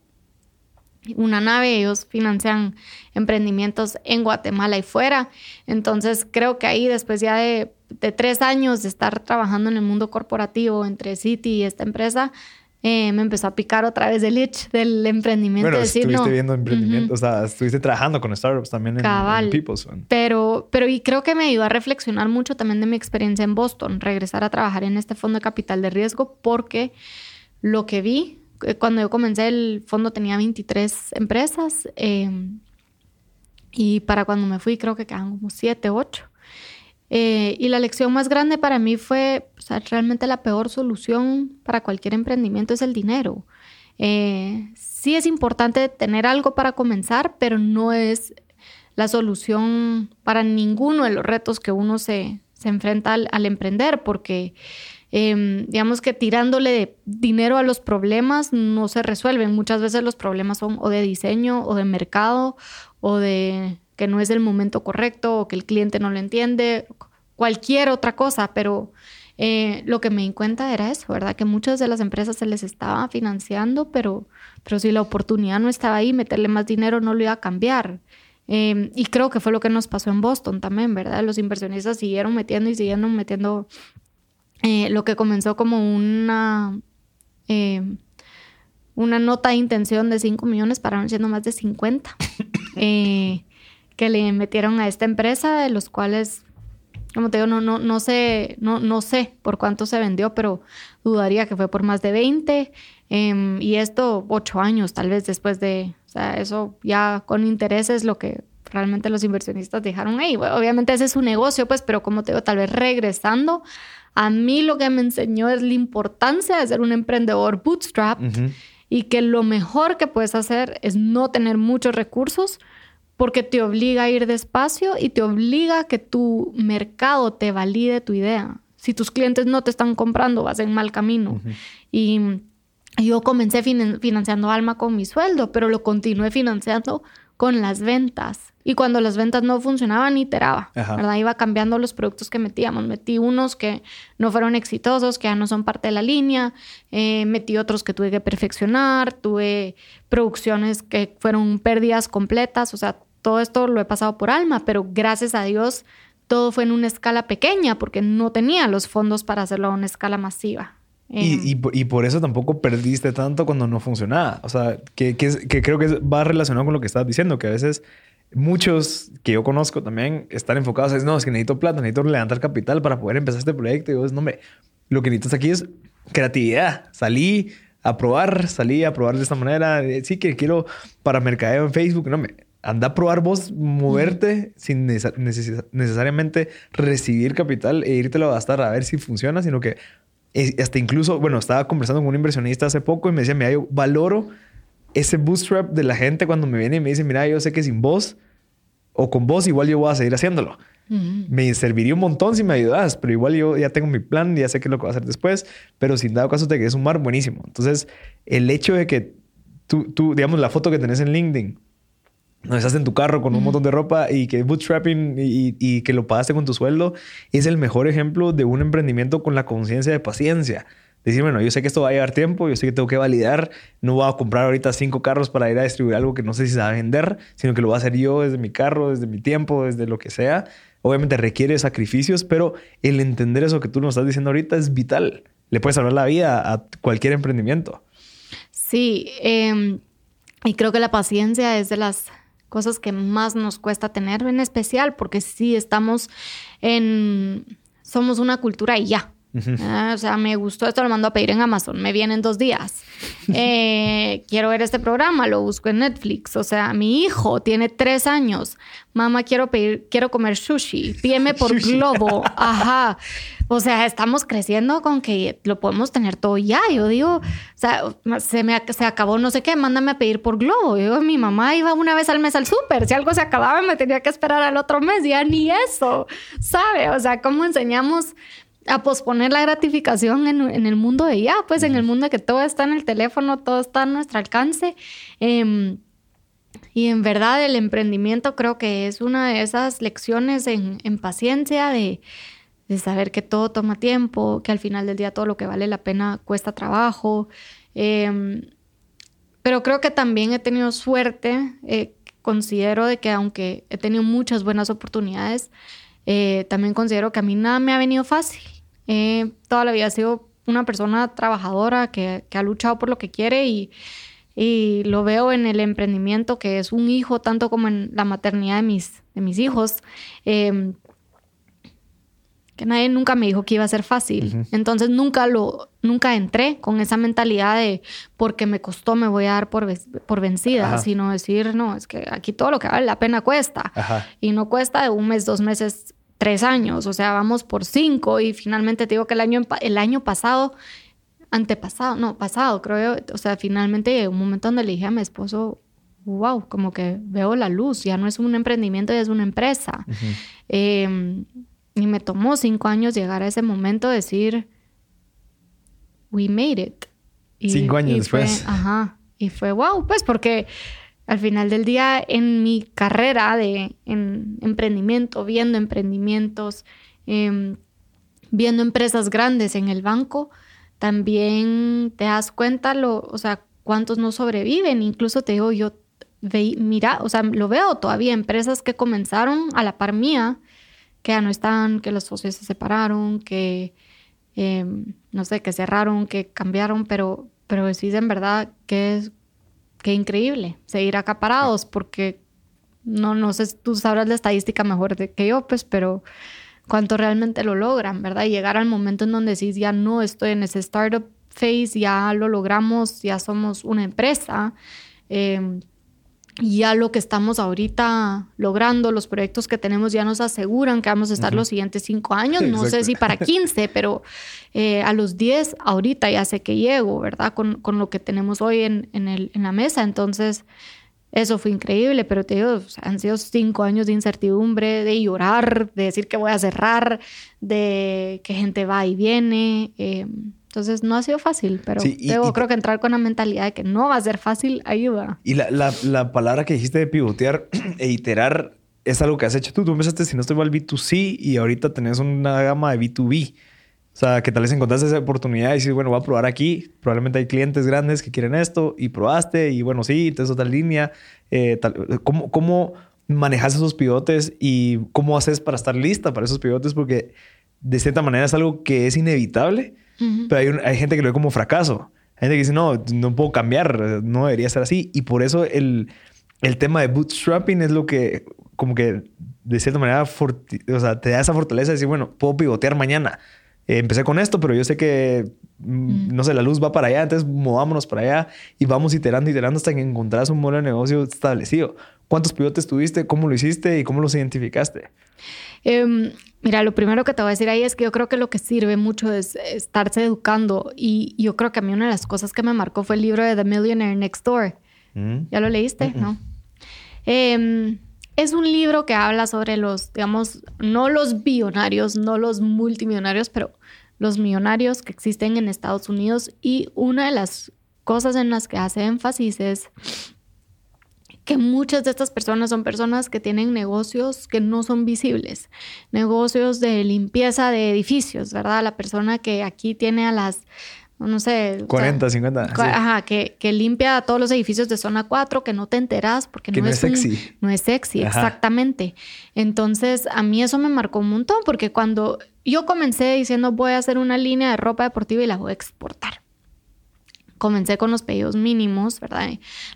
Una nave, ellos financian emprendimientos en Guatemala y fuera. Entonces creo que ahí después ya de, de tres años de estar trabajando en el mundo corporativo entre City y esta empresa, eh, me empezó a picar otra vez el itch del emprendimiento. Bueno, estuviste viendo emprendimiento, o sea, estuviste trabajando con startups también en, en People's. Pero, pero y creo que me ayudó a reflexionar mucho también de mi experiencia en Boston, regresar a trabajar en este fondo de capital de riesgo, porque lo que vi, eh, cuando yo comencé el fondo tenía 23 empresas eh, y para cuando me fui creo que quedan como 7, 8. Eh, y la lección más grande para mí fue, realmente la peor solución para cualquier emprendimiento es el dinero. Eh, sí es importante tener algo para comenzar, pero no es la solución para ninguno de los retos que uno se, se enfrenta al, emprender, porque em, digamos que tirándole dinero a los problemas no se resuelven. Muchas veces los problemas son o de diseño o de mercado o de que no es el momento correcto o que el cliente no lo entiende, cualquier otra cosa, pero eh, lo que me di cuenta era eso, ¿verdad? Que muchas de las empresas se les estaba financiando, pero, pero si la oportunidad no estaba ahí, meterle más dinero no lo iba a cambiar. Em, y creo que fue lo que nos pasó en Boston también, ¿verdad? Los inversionistas siguieron metiendo y siguieron metiendo eh, lo que comenzó como una, em, una nota de intención de 5 millones, para siendo más de 50. Que le metieron a esta empresa, de los cuales, como te digo, no, no, no, sé, no, no sé por cuánto se vendió, pero dudaría que fue por más de 20. Em, y esto ocho años tal vez después de, o sea, eso ya con intereses lo que realmente los inversionistas dejaron ahí. obviamente ese es su negocio, pues, pero como te digo, tal vez regresando, a mí lo que me enseñó es la importancia de ser un emprendedor bootstrap y que lo mejor que puedes hacer es no tener muchos recursos, porque te obliga a ir despacio y te obliga a que tu mercado te valide tu idea. Si tus clientes no te están comprando, vas en mal camino. Y yo comencé financiando Alma con mi sueldo, pero lo continué financiando con las ventas. Y cuando las ventas no funcionaban, iteraba, ¿verdad? Iba cambiando los productos que metíamos. Metí unos que no fueron exitosos, que ya no son parte de la línea. Eh, metí otros que tuve que perfeccionar. Tuve producciones que fueron pérdidas completas. O sea, todo esto lo he pasado por alma, pero gracias a Dios todo fue en una escala pequeña porque no tenía los fondos para hacerlo a una escala masiva. Y, Eh, y por- y por eso tampoco perdiste tanto cuando no funcionaba. O sea, que, que, que creo que va relacionado con lo que estabas diciendo, que a veces muchos que yo conozco también están enfocados en, no, es que necesito plata, necesito levantar capital para poder empezar este proyecto. Y vos, no, hombre, lo que necesitas aquí es creatividad. Salí a probar, salí a probar de esta manera. Eh, Sí, que quiero para mercadeo en Facebook. No, me anda a probar vos, moverte sin necesa- neces- necesariamente recibir capital e irte a gastar a ver si funciona, sino que hasta incluso, bueno, estaba conversando con un inversionista hace poco y me decía, mira, yo valoro ese bootstrap de la gente cuando me viene y me dice, mira, yo sé que sin vos o con vos igual yo voy a seguir haciéndolo. ujú. Me serviría un montón si me ayudas, pero igual yo ya tengo mi plan, ya sé qué es lo que voy a hacer después, pero si en dado caso te quieres sumar, buenísimo. Entonces, el hecho de que tú, tú, digamos, la foto que tenés en LinkedIn, no estás en tu carro con un montón de ropa y que bootstrapping y, y que lo pagaste con tu sueldo, es el mejor ejemplo de un emprendimiento con la conciencia de paciencia. Decir, bueno, yo sé que esto va a llevar tiempo, yo sé que tengo que validar, no voy a comprar ahorita cinco carros para ir a distribuir algo que no sé si se va a vender, sino que lo voy a hacer yo desde mi carro, desde mi tiempo, desde lo que sea. Obviamente requiere sacrificios, pero el entender eso que tú nos estás diciendo ahorita es vital. Le puede salvar la vida a cualquier emprendimiento. Sí, eh, y creo que la paciencia es de las cosas que más nos cuesta tener, en especial porque sí estamos en, somos una cultura y ya. Ah, o sea, me gustó esto, lo mando a pedir en Amazon, me viene en dos días. Eh, quiero ver este programa, lo busco en Netflix. O sea, mi hijo tiene tres años. Mamá, quiero pedir, quiero comer sushi. Pídeme por Sushi. globo. Ajá. O sea, estamos creciendo con que lo podemos tener todo ya. Yo digo, o sea, se me se acabó no sé qué, mándame a pedir por globo. Yo, mi mamá iba una vez al mes al súper. Si algo se acababa, me tenía que esperar al otro mes. Ya ni eso, ¿sabe? O sea, ¿cómo enseñamos? A posponer la gratificación en, en el mundo de ya, pues en el mundo de que todo está en el teléfono, todo está a nuestro alcance. Em, y en verdad el emprendimiento creo que es una de esas lecciones en, en paciencia, de, de saber que todo toma tiempo, que al final del día todo lo que vale la pena cuesta trabajo. Em, pero creo que también he tenido suerte, eh, considero de que aunque he tenido muchas buenas oportunidades, eh, también considero que a mí nada me ha venido fácil. Eh, toda la vida he sido una persona trabajadora que, ha luchado por lo que quiere y, y lo veo en el emprendimiento, que es un hijo, tanto como en la maternidad de mis, de mis hijos. Eh, que nadie nunca me dijo que iba a ser fácil. Entonces nunca lo, nunca entré con esa mentalidad de porque me costó me voy a dar por, por vencida, Ajá. sino decir, no, es que aquí todo lo que vale la pena cuesta. Ajá. Y no cuesta de un mes, dos meses, tres años. O sea, vamos por cinco y finalmente te digo que el año, el año pasado, antepasado, no, pasado, creo yo, o sea, finalmente llegó un momento donde le dije a mi esposo, wow, como que veo la luz, ya no es un emprendimiento, ya es una empresa. Eh, y me tomó cinco años llegar a ese momento de decir, we made it. Y- Cinco años y fue- después. ajá. Y fue wow, pues porque al final del día en mi carrera de en emprendimiento, viendo emprendimientos, em, viendo empresas grandes en el banco, también te das cuenta, lo, o sea, cuántos no sobreviven. Incluso te digo, yo ve, mira, o sea, lo veo todavía, empresas que comenzaron a la par mía, que ya no están, que los socios se separaron, que eh, no sé, que cerraron, que cambiaron, pero, pero en verdad que es que increíble seguir acaparados, porque no, no sé, tú sabrás la estadística mejor que yo, pues, pero cuánto realmente lo logran, ¿verdad? Y llegar al momento en donde decís, ya no estoy en ese startup phase, ya lo logramos, ya somos una empresa. y ya lo que estamos ahorita logrando, los proyectos que tenemos ya nos aseguran que vamos a estar los siguientes cinco años, no sé si para 15, pero eh, a los 10 ahorita ya sé que llego, ¿verdad? Con, con lo que tenemos hoy en, en, el, en la mesa. Entonces, eso fue increíble, pero te digo, han sido cinco años de incertidumbre, de llorar, de decir que voy a cerrar, de que gente va y viene. eh, entonces, no ha sido fácil, pero Sí, y- te digo, y- creo que entrar con la mentalidad de que no va a ser fácil ayuda. Y la, la, la palabra que dijiste de pivotear e iterar es algo que has hecho tú. Tú empezaste, si no estoy mal, B2C y ahorita tenés una gama de B2B. O sea, que tal vez encontraste esa oportunidad y dices, bueno, voy a probar aquí. Probablemente hay clientes grandes que quieren esto y probaste y bueno, sí, entonces otra línea. Eh, tal- ¿cómo, ¿Cómo manejas esos pivotes y cómo haces para estar lista para esos pivotes? Porque de cierta manera es algo que es inevitable, Pero hay, hay gente que lo ve como fracaso. Hay gente que dice, no, no puedo cambiar, no debería ser así. Y por eso el, el tema de bootstrapping es lo que, como que, de cierta manera, o sea, te da esa fortaleza de decir, bueno, puedo pivotear mañana. Eh, empecé con esto, pero yo sé que, mm, no sé, la luz va para allá, entonces movámonos para allá y vamos iterando, iterando hasta que encontrás un modelo de negocio establecido. ¿Cuántos pivotes tuviste? ¿Cómo lo hiciste? ¿Y cómo los identificaste? Em, mira, lo primero que te voy a decir ahí es que yo creo que lo que sirve mucho es estarse educando y yo creo que a mí una de las cosas que me marcó fue el libro de The Millionaire Next Door. Mm. ¿Ya lo leíste? No. Em, es un libro que habla sobre los, digamos, no los billonarios, no los multimillonarios, pero los millonarios que existen en Estados Unidos. Y una de las cosas en las que hace énfasis es que muchas de estas personas son personas que tienen negocios que no son visibles, negocios de limpieza de edificios, ¿verdad? La persona que aquí tiene a las no sé. 40, 50. Ajá, que, que, limpia todos los edificios de zona 4, que no te enteras porque no, es, sexy. no es sexy, exactamente. Entonces, a mí eso me marcó un montón porque cuando yo comencé diciendo voy a hacer una línea de ropa deportiva y la voy a exportar comencé con los pedidos mínimos, ¿verdad?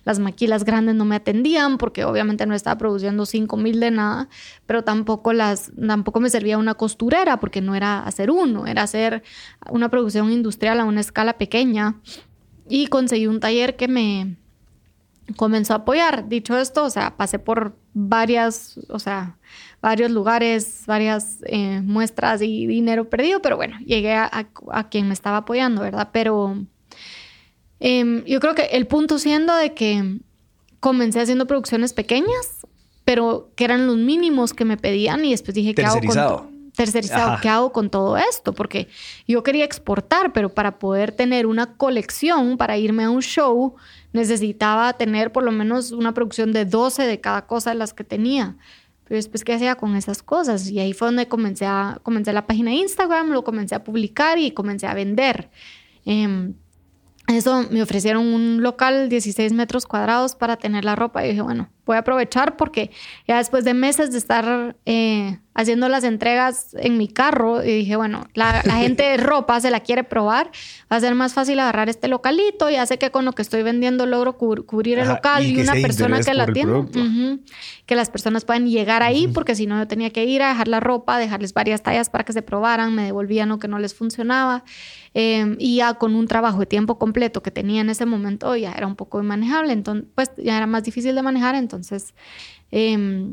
Las maquilas grandes no me atendían porque obviamente no estaba produciendo 5 mil de nada, pero tampoco, las, tampoco me servía una costurera porque no era hacer uno, era hacer una producción industrial a una escala pequeña. Y conseguí un taller que me comenzó a apoyar. Dicho esto, o sea, pasé por varias, o sea, varios lugares, varias eh, muestras y dinero perdido, pero bueno, llegué a, a quien me estaba apoyando, ¿verdad? Pero Em, yo creo que el punto siendo de que comencé haciendo producciones pequeñas, pero que eran los mínimos que me pedían y después dije, ¿qué hago con tercerizado, ¿qué hago con todo esto? Porque yo quería exportar, pero para poder tener una colección, para irme a un show, necesitaba tener por lo menos una producción de 12 de cada cosa de las que tenía. Pero después, ¿qué hacía con esas cosas? Y ahí fue donde comencé, a, comencé la página de Instagram, lo comencé a publicar y comencé a vender. Eh, eso me ofrecieron un local 16 metros cuadrados para tener la ropa. Y dije, bueno, voy a aprovechar porque ya después de meses de estar eh, haciendo las entregas en mi carro y dije, bueno, la, gente de ropa se la quiere probar, va a ser más fácil agarrar este localito, ya sé que con lo que estoy vendiendo logro cubrir el local y, una persona que la tiene, que las personas puedan llegar ahí porque si no yo tenía que ir a dejar la ropa, dejarles varias tallas para que se probaran, me devolvían lo que no les funcionaba em, y ya con un trabajo de tiempo completo que tenía en ese momento ya era un poco inmanejable, entonces pues ya era más difícil de manejar, entonces... Eh,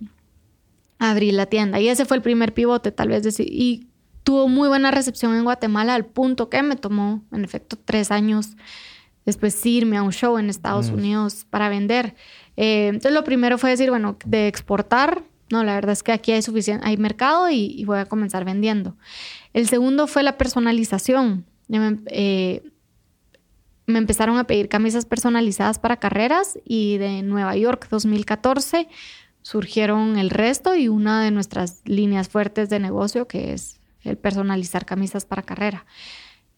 abrí la tienda. Y ese fue el primer pivote, tal vez decir. Y tuvo muy buena recepción en Guatemala al punto que me tomó, en efecto, tres años después irme a un show en Estados mm. Unidos para vender. Eh, entonces lo primero fue decir, bueno, de exportar, no, la verdad es que aquí hay suficiente, hay mercado y, voy a comenzar vendiendo. El segundo fue la personalización. Me, eh, me empezaron a pedir camisas personalizadas para carreras y de Nueva York 2014 surgieron el resto y una de nuestras líneas fuertes de negocio, que es el personalizar camisas para carrera.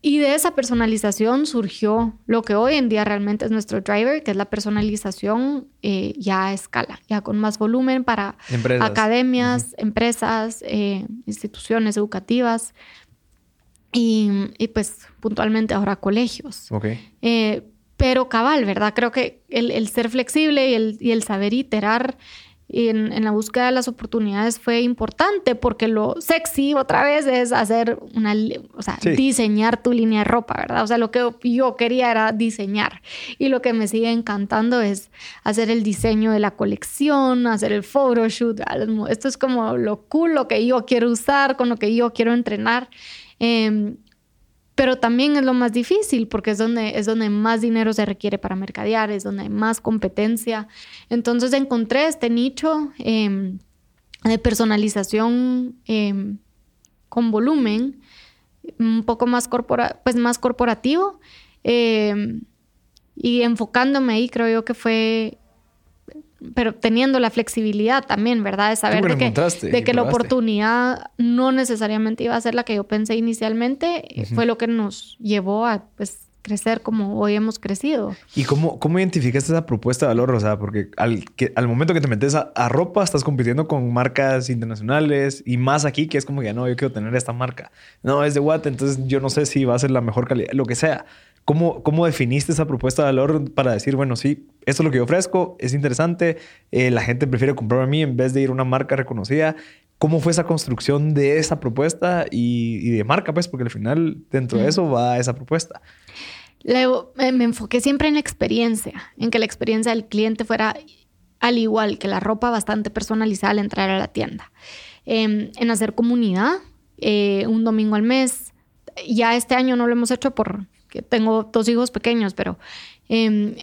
Y de esa personalización surgió lo que hoy en día realmente es nuestro driver, que es la personalización eh, ya a escala, ya con más volumen para academias, empresas, eh, instituciones educativas y, pues puntualmente ahora colegios. Eh, pero cabal, ¿verdad? Creo que el, ser flexible y el, y el saber iterar en, en, la búsqueda de las oportunidades fue importante porque lo sexy otra vez es hacer una, o sea, diseñar tu línea de ropa, ¿verdad? O sea, lo que yo quería era diseñar y lo que me sigue encantando es hacer el diseño de la colección, hacer el photoshoot. Esto es como lo cool, lo que yo quiero usar, con lo que yo quiero entrenar. Eh, pero también es lo más difícil porque es donde, es donde más dinero se requiere para mercadear, es donde hay más competencia. Entonces encontré este nicho em, de personalización em, con volumen, un poco más, corpora pues más corporativo. Y enfocándome ahí, creo yo que fue pero teniendo la flexibilidad también, ¿verdad? De saber de que, de que la oportunidad no necesariamente iba a ser la que yo pensé inicialmente, fue lo que nos llevó a pues, crecer como hoy hemos crecido. ¿Y cómo, cómo identificaste esa propuesta de valor? O sea, porque al, que, al momento que te metes a, ropa, estás compitiendo con marcas internacionales y más aquí, que es como que no, yo quiero tener esta marca. No, es de Watt, entonces yo no sé si va a ser la mejor calidad, lo que sea. ¿Cómo, ¿Cómo definiste esa propuesta de valor para decir, bueno, sí, esto es lo que yo ofrezco, es interesante, eh, la gente prefiere comprar a mí en vez de ir a una marca reconocida? ¿Cómo fue esa construcción de esa propuesta y, de marca? Pues porque al final dentro de eso va esa propuesta. me enfoqué siempre en la experiencia, en que la experiencia del cliente fuera al igual que la ropa bastante personalizada al entrar a la tienda. Em, en hacer comunidad, eh, un domingo al mes. Ya este año no lo hemos hecho tengo dos hijos pequeños, pero em,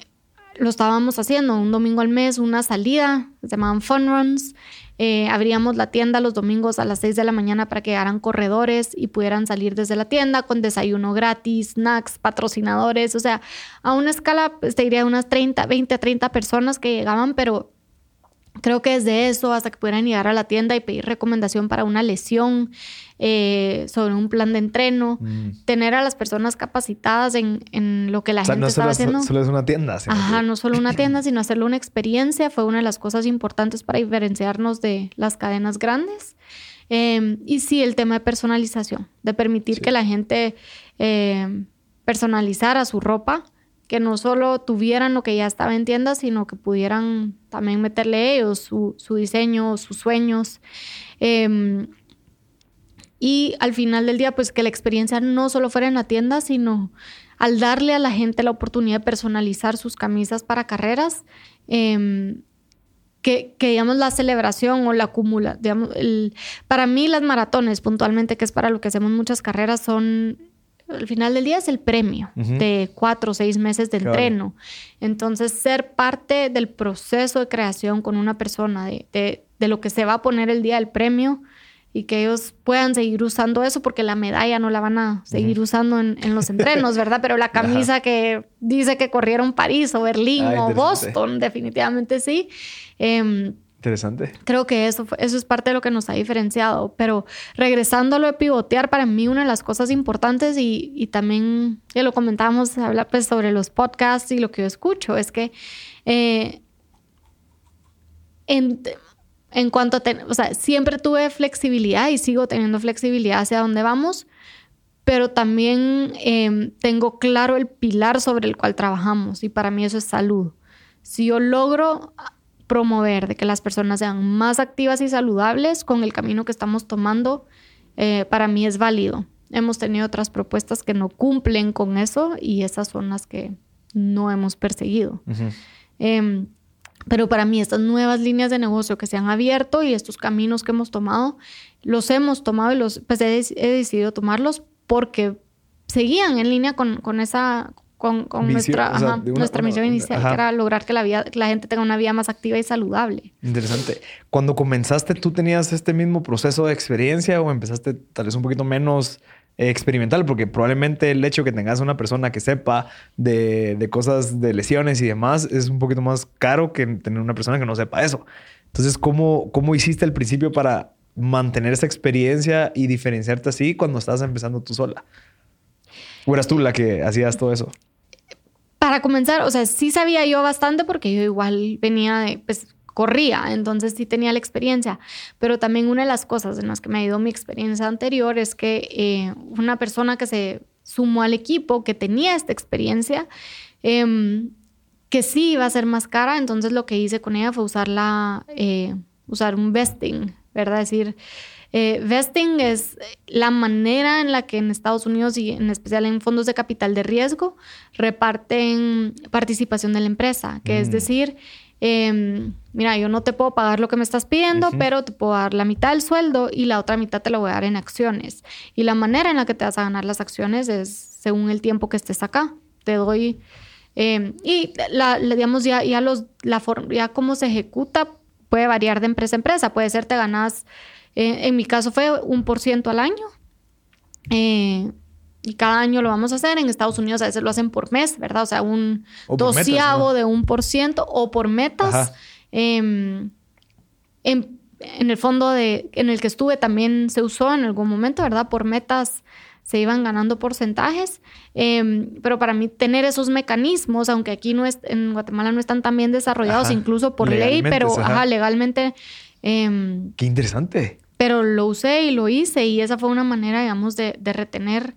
lo estábamos haciendo un domingo al mes, una salida, se llamaban fun runs. Eh, abríamos la tienda los domingos a las 6 de la mañana para que hagan corredores y pudieran salir desde la tienda con desayuno gratis, snacks, patrocinadores, o sea, a una escala, pues, te diría unas 30, 20 a 30 personas que llegaban, pero Creo que desde eso hasta que pudieran llegar a la tienda y pedir recomendación para una lesión, eh, sobre un plan de entreno, mm. tener a las personas capacitadas en, en lo que la gente estaba haciendo. No solo es una tienda. Ajá, no solo una tienda, sino hacerlo una experiencia fue una de las cosas importantes para diferenciarnos de las cadenas grandes. Em, y sí, el tema de personalización, de permitir que la gente eh, personalizara su ropa que no solo tuvieran lo que ya estaba en tiendas, sino que pudieran también meterle ellos su, diseño, sus sueños. Em, y al final del día, pues que la experiencia no solo fuera en la tienda, sino al darle a la gente la oportunidad de personalizar sus camisas para carreras, em, que, digamos la celebración o la acumula, digamos, para mí las maratones puntualmente, que es para lo que hacemos muchas carreras, son al final del día es el premio de cuatro o seis meses de entreno. Entonces, ser parte del proceso de creación con una persona, de, lo que se va a poner el día del premio y que ellos puedan seguir usando eso, porque la medalla no la van a seguir usando en, los entrenos, ¿verdad? Pero la camisa que dice que corrieron París o Berlín ah, o Boston, definitivamente sí. Em, Interesante. Creo que eso, eso es parte de lo que nos ha diferenciado. Pero regresando a pivotear, para mí una de las cosas importantes y, también ya lo comentábamos, pues sobre los podcasts y lo que yo escucho, es que eh, en, en, cuanto a, o sea, siempre tuve flexibilidad y sigo teniendo flexibilidad hacia dónde vamos, pero también em, tengo claro el pilar sobre el cual trabajamos y para mí eso es salud. Si yo logro promover de que las personas sean más activas y saludables con el camino que estamos tomando, eh, para mí es válido. Hemos tenido otras propuestas que no cumplen con eso y esas son las que no hemos perseguido. Em, pero para mí estas nuevas líneas de negocio que se han abierto y estos caminos que hemos tomado, los hemos tomado y los, pues he, decidido tomarlos porque seguían en línea con, con, esa, con, nuestra, nuestra misión inicial, que era lograr que la, vida, la gente tenga una vida más activa y saludable. Interesante. Cuando comenzaste, ¿tú tenías este mismo proceso de experiencia o empezaste tal vez un poquito menos experimental? Porque probablemente el hecho de que tengas una persona que sepa de, de cosas de lesiones y demás es un poquito más caro que tener una persona que no sepa eso. Entonces, ¿cómo, cómo hiciste al principio para mantener esa experiencia y diferenciarte así cuando estabas empezando tú sola? ¿O eras tú la que hacías todo eso? Para comenzar, o sea, sí sabía yo bastante porque yo igual venía pues corría, entonces sí tenía la experiencia, pero también una de las cosas en las que me ido mi experiencia anterior es que eh, una persona que se sumó al equipo, que tenía esta experiencia, em, que sí iba a ser más cara, entonces lo que hice con ella fue usarla, eh, usar un vesting, ¿verdad? Es decir, eh, vesting es la manera en la que en Estados Unidos y en especial en fondos de capital de riesgo reparten participación de la empresa, que es mm. decir, em, mira, yo no te puedo pagar lo que me estás pidiendo, pero te puedo dar la mitad del sueldo y la otra mitad te la voy a dar en acciones. Y la manera en la que te vas a ganar las acciones es según el tiempo que estés acá. Te doy... Em, y la, digamos, ya, ya, los, la ya cómo se ejecuta puede variar de empresa a empresa. Puede ser te ganas eh, en mi caso fue un por ciento al año. Eh, y cada año lo vamos a hacer. En Estados Unidos a veces lo hacen por mes, ¿verdad? O sea, un doceavo de un por ciento o por metas. Em, en, el fondo de, en el que estuve también se usó en algún momento, ¿verdad? Por metas se iban ganando porcentajes, em, pero para mí tener esos mecanismos, aunque aquí no es, en Guatemala no están tan bien desarrollados, incluso por ley, pero legalmente... Em, Qué interesante. Pero lo usé y lo hice y esa fue una manera, digamos, de, de retener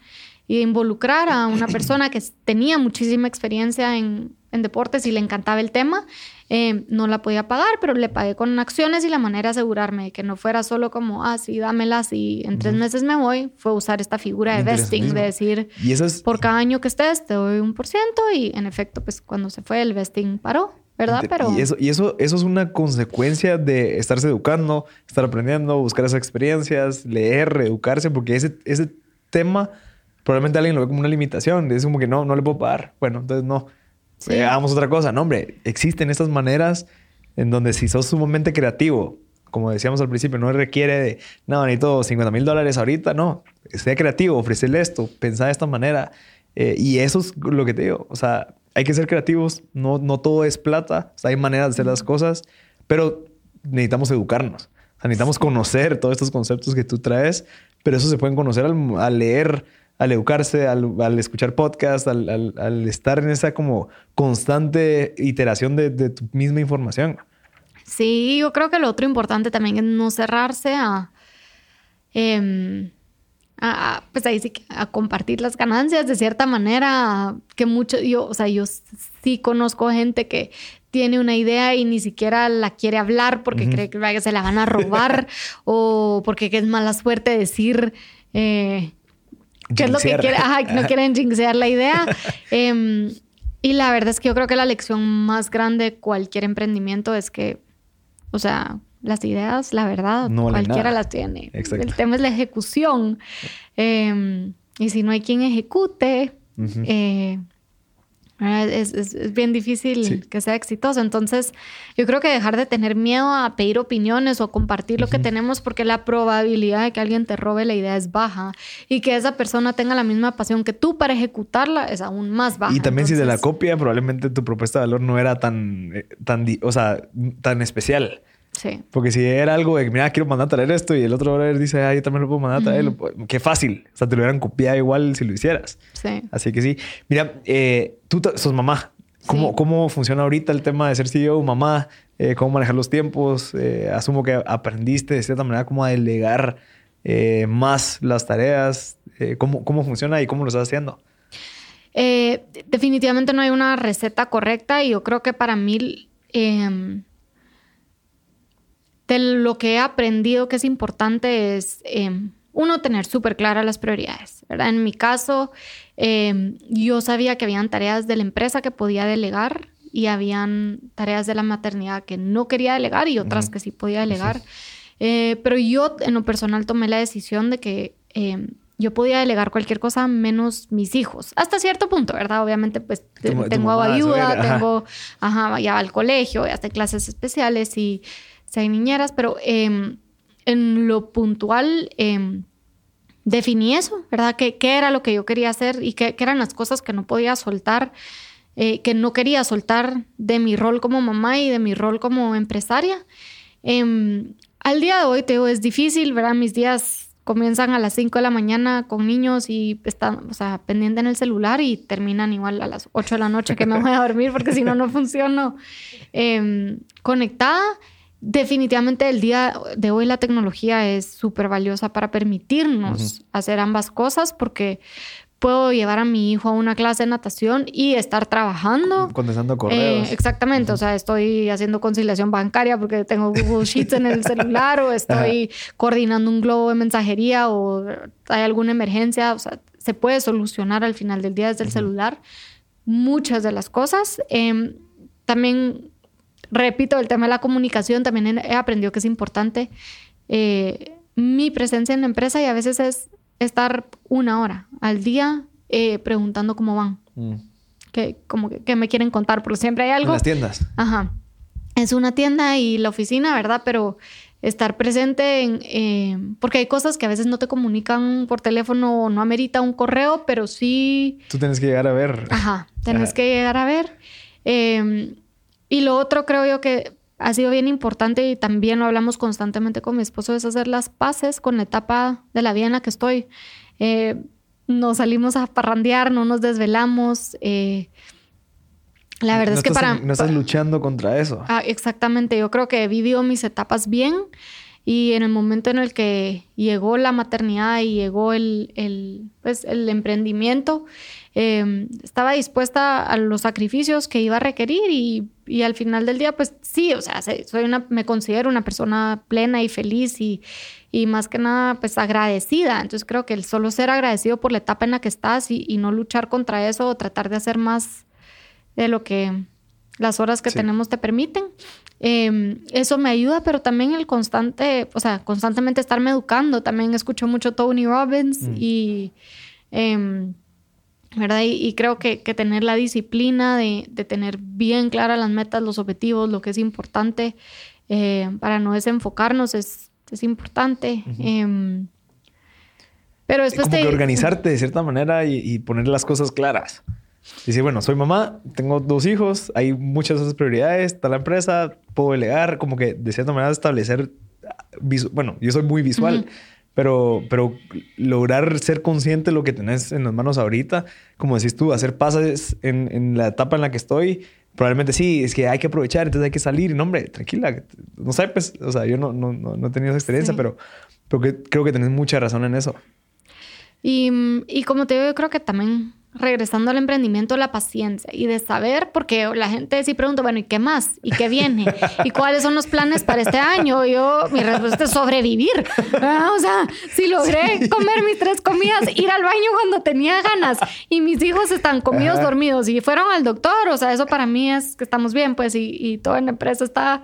y de involucrar a una persona que tenía muchísima experiencia en, en deportes y le encantaba el tema eh, no la podía pagar, pero le pagué con acciones y la manera de asegurarme de que no fuera solo como, ah, sí, dámelas y en tres meses me voy, fue usar esta figura de vesting, de decir, ¿Y por cada año que estés te doy un por ciento y en efecto, pues cuando se fue el vesting paró. ¿Verdad? Pero... Y, eso, y eso, eso es una consecuencia de estarse educando, estar aprendiendo, buscar esas experiencias, leer, reeducarse, porque ese, ese tema probablemente alguien lo ve como una limitación. Es como que no, no le puedo pagar. Bueno, entonces no. Eh, hagamos otra cosa. No, hombre, existen estas maneras en donde si sos sumamente creativo, como decíamos al principio, no requiere de, no, necesito 50 mil dólares ahorita, no. Sea creativo, ofrecerle esto, pensar de esta manera. Eh, y eso es lo que te digo. O sea, hay que ser creativos. No, no todo es plata. O sea, hay maneras de hacer las cosas, pero necesitamos educarnos. O sea, necesitamos conocer todos estos conceptos que tú traes, pero eso se pueden conocer al leer al educarse, al, escuchar podcast, al, estar en esa como constante iteración de, tu misma información. Sí, yo creo que lo otro importante también es no cerrarse a, em, a, pues ahí sí, a compartir las ganancias de cierta manera, que mucho, yo, o sea, yo sí conozco gente que tiene una idea y ni siquiera la quiere hablar porque cree que se la van a robar o porque es mala suerte decir... Eh, ¿Qué es lo que quiere? Ajá, no quieren jinxear la idea. Em, y la verdad es que yo creo que la lección más grande de cualquier emprendimiento es que, o sea, las ideas, la verdad, cualquiera las tiene. El tema es la ejecución. Em, y si no hay quien ejecute, es, es, bien difícil que sea exitoso. Entonces, yo creo que dejar de tener miedo a pedir opiniones o compartir lo que tenemos, porque la probabilidad de que alguien te robe la idea es baja y que esa persona tenga la misma pasión que tú para ejecutarla es aún más baja. Y también si de la copia, probablemente tu propuesta de valor no era tan, eh, tan, o sea, tan especial. Sí. Porque si era algo de, mira, quiero mandar a traer esto y el otro brother dice, ah, yo también lo puedo mandar a traer, qué fácil. O sea, te lo hubieran copiado igual si lo hicieras. Sí. Así que sí. Mira, eh, tú sos mamá. ¿Cómo, ¿Cómo funciona ahorita el tema de ser CEO, mamá? Eh, ¿Cómo manejar los tiempos? Eh, asumo que aprendiste de cierta manera cómo delegar más las tareas. ¿cómo, ¿Cómo funciona y cómo lo estás haciendo? definitivamente no hay una receta correcta y yo creo que para mí em, de lo que he aprendido que es importante es, em, uno, tener súper claras las prioridades, ¿verdad? En mi caso, em, yo sabía que habían tareas de la empresa que podía delegar y habían tareas de la maternidad que no quería delegar y otras que sí podía delegar. Eh, pero yo, en lo personal, tomé la decisión de que em, yo podía delegar cualquier cosa menos mis hijos. Hasta cierto punto, ¿verdad? Obviamente, pues tengo ayuda, tengo, ajá, ya al colegio, ya hasta clases especiales y hay niñeras, pero em, en lo puntual em, definí eso, ¿verdad? ¿Qué, ¿Qué, era lo que yo quería hacer y qué, eran las cosas que no podía soltar, eh, que no quería soltar de mi rol como mamá y de mi rol como empresaria? Em, al día de hoy, te digo, es difícil, ¿verdad? Mis días comienzan a las 5 de la mañana con niños y están, o sea, pendiente en el celular y terminan igual a las 8 de la noche que me voy a dormir porque si no, no funciono conectada definitivamente el día de hoy la tecnología es súper valiosa para permitirnos hacer ambas cosas porque puedo llevar a mi hijo a una clase de natación y estar trabajando. Contestando correos. Eh, exactamente, o sea, estoy haciendo conciliación bancaria porque tengo Google Sheets en el celular o estoy coordinando un globo de mensajería o hay alguna emergencia, o sea, se puede solucionar al final del día desde el celular muchas de las cosas. Em, también repito, el tema de la comunicación también he aprendido que es importante. Eh, mi presencia en la empresa y a veces es estar una hora al día eh, preguntando cómo van. Mm. Que, como que, me quieren contar, porque siempre hay algo. En las tiendas. Ajá. Es una tienda y la oficina, ¿verdad? Pero estar presente en... Eh, porque hay cosas que a veces no te comunican por teléfono o no amerita un correo, pero sí... Tú tienes que llegar a ver. Ajá, tienes que llegar a ver. Eh, y lo otro creo yo que ha sido bien importante y también lo hablamos constantemente con mi esposo es hacer las paces con la etapa de la vida en la que estoy. Eh, nos salimos a parrandear, no nos desvelamos. Eh, la verdad es que para... No estás luchando contra eso. Ah, exactamente, yo creo que he vivido mis etapas bien y en el momento en el que llegó la maternidad y llegó el, el, pues, el emprendimiento, em, estaba dispuesta a los sacrificios que iba a requerir y, y, al final del día, pues sí, o sea, soy una, me considero una persona plena y feliz y, y más que nada, pues agradecida. Entonces creo que el solo ser agradecido por la etapa en la que estás y, y no luchar contra eso o tratar de hacer más de lo que las horas que tenemos te permiten. Em, eso me ayuda, pero también el constante, o sea, constantemente estarme educando. También escucho mucho Tony Robbins mm. y, em, ¿verdad? Y, creo que, tener la disciplina de, tener bien claras las metas, los objetivos, lo que es importante eh, para no desenfocarnos es, es importante. Em, pero después Como que organizarte de cierta manera y, y poner las cosas claras. Dice, bueno, soy mamá, tengo dos hijos, hay muchas otras prioridades, está la empresa, puedo delegar, como que de cierta manera establecer, bueno, yo soy muy visual, pero, pero lograr ser consciente de lo que tenés en las manos ahorita, como decís tú, hacer pases en, en la etapa en la que estoy, probablemente sí, es que hay que aprovechar, entonces hay que salir, no hombre, tranquila, no sé, pues, o sea, yo no, no, no, he tenido esa experiencia, pero, pero creo que tenés mucha razón en eso. Y, y como te digo, yo creo que también regresando al emprendimiento, la paciencia y de saber, porque la gente sí pregunta, bueno, ¿y qué más? ¿Y qué viene? ¿Y cuáles son los planes para este año? Yo, mi respuesta es sobrevivir. Ah, o sea, si logré comer mis tres comidas, ir al baño cuando tenía ganas y mis hijos están comidos, dormidos y fueron al doctor, o sea, eso para mí es que estamos bien, pues, y, y toda la empresa está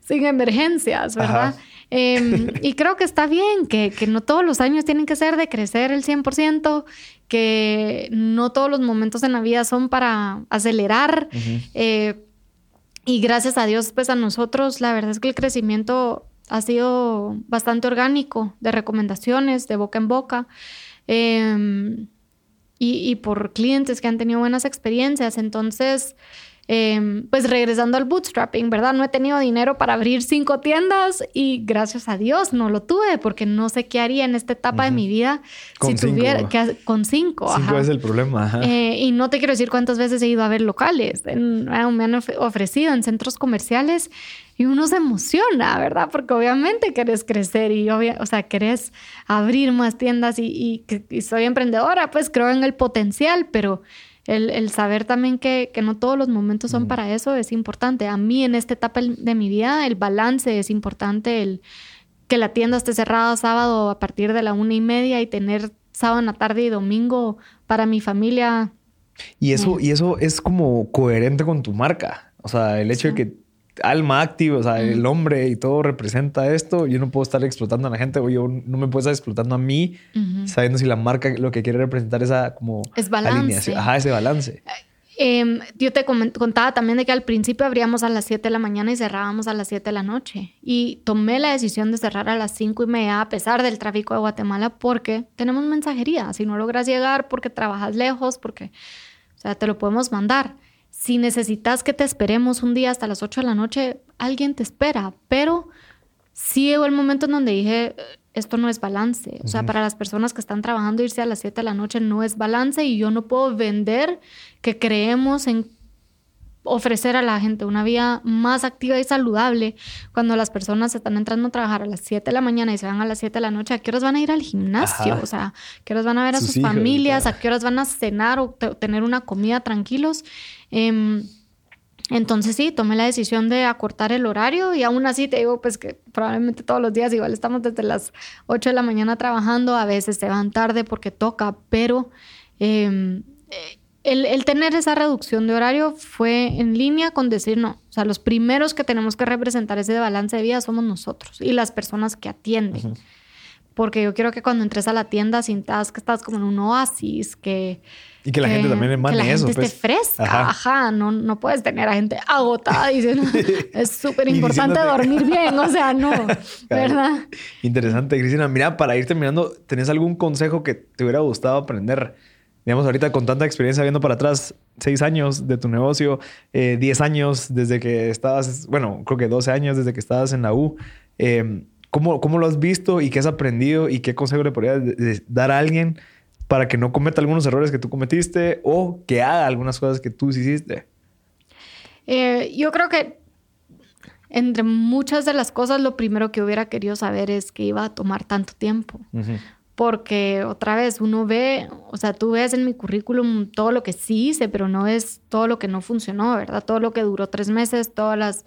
sin emergencias, ¿verdad? Em, y creo que está bien, que, que, no todos los años tienen que ser de crecer el 100%, que no todos los momentos en la vida son para acelerar. Eh, y gracias a Dios, pues a nosotros, la verdad es que el crecimiento ha sido bastante orgánico, de recomendaciones, de boca en boca. Em, y, y, por clientes que han tenido buenas experiencias. Entonces, Em, pues regresando al bootstrapping, ¿verdad? No he tenido dinero para abrir cinco tiendas y gracias a Dios no lo tuve porque no sé qué haría en esta etapa de mi vida si tuviera que con cinco. Cinco es el problema. Eh, y no te quiero decir cuántas veces he ido a ver locales. me han ofrecido en centros comerciales y uno se emociona, ¿verdad? Porque obviamente querés crecer y, o sea, querés abrir más tiendas y, y soy emprendedora, pues creo en el potencial, pero el, saber también que, no todos los momentos son para eso es importante. A mí en esta etapa de mi vida el balance es importante, el que la tienda esté cerrada sábado a partir de la una y media y tener sábado en la tarde y domingo para mi familia. Y eso, y eso es como coherente con tu marca. O sea, el hecho de que alma activa, o sea, el hombre y todo representa esto. Yo no puedo estar explotando a la gente o yo no me puedo estar explotando a mí, sabiendo si la marca lo que quiere representar esa como es balance. alineación. Ajá, ese balance. Em, yo te contaba también de que al principio abríamos a las 7 de la mañana y cerrábamos a las 7 de la noche. Y tomé la decisión de cerrar a las 5 y media a pesar del tráfico de Guatemala porque tenemos mensajería. Si no logras llegar porque trabajas lejos, porque, o sea, te lo podemos mandar. Si necesitas que te esperemos un día hasta las 8 de la noche, alguien te espera, pero sí llegó el momento en donde dije, esto no es balance. O sea, para las personas que están trabajando, irse a las 7 de la noche no es balance y yo no puedo vender que creemos en ofrecer a la gente una vida más activa y saludable cuando las personas están entrando a trabajar a las 7 de la mañana y se van a las 7 de la noche, ¿a qué horas van a ir al gimnasio? O sea, ¿a qué horas van a ver a sus, familias? ¿A qué horas van a cenar o tener una comida tranquilos? Em, entonces sí, tomé la decisión de acortar el horario y aún así te digo pues que probablemente todos los días igual estamos desde las 8 de la mañana trabajando, a veces se van tarde porque toca, pero... Em, eh, el, tener esa reducción de horario fue en línea con decir no. O sea, los primeros que tenemos que representar ese balance de vida somos nosotros y las personas que atienden. Porque yo quiero que cuando entres a la tienda sintas que estás como en un oasis, que... Y que la gente también emane que la eso. Gente esté pues. fresca. Ajá. No, no puedes tener a gente agotada diciendo, es súper importante dormir bien. O sea, no. ¿Verdad? Interesante, Cristina. Mira, para ir terminando, ¿tenés algún consejo que te hubiera gustado aprender digamos, ahorita con tanta experiencia viendo para atrás, seis años de tu negocio, eh, diez años desde que estabas, bueno, creo que 12 años desde que estabas en la U, eh, ¿cómo, ¿cómo, lo has visto y qué has aprendido y qué consejo le podrías dar a alguien para que no cometa algunos errores que tú cometiste o que haga algunas cosas que tú hiciste? Eh, yo creo que entre muchas de las cosas, lo primero que hubiera querido saber es que iba a tomar tanto tiempo. Porque otra vez uno ve, o sea, tú ves en mi currículum todo lo que sí hice, pero no es todo lo que no funcionó, ¿verdad? Todo lo que duró tres meses, todas las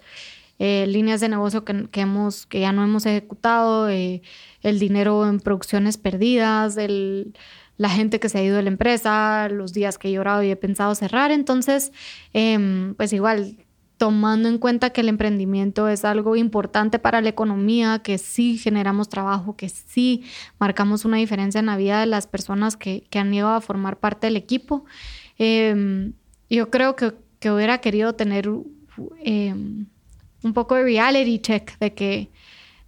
eh, líneas de negocio que, hemos, que ya no hemos ejecutado, eh, el dinero en producciones perdidas, el, la gente que se ha ido de la empresa, los días que he llorado y he pensado cerrar. Entonces, em, pues igual tomando en cuenta que el emprendimiento es algo importante para la economía, que sí generamos trabajo, que sí marcamos una diferencia en la vida de las personas que, han llegado a formar parte del equipo. Em, yo creo que, hubiera querido tener em, un poco de reality check de que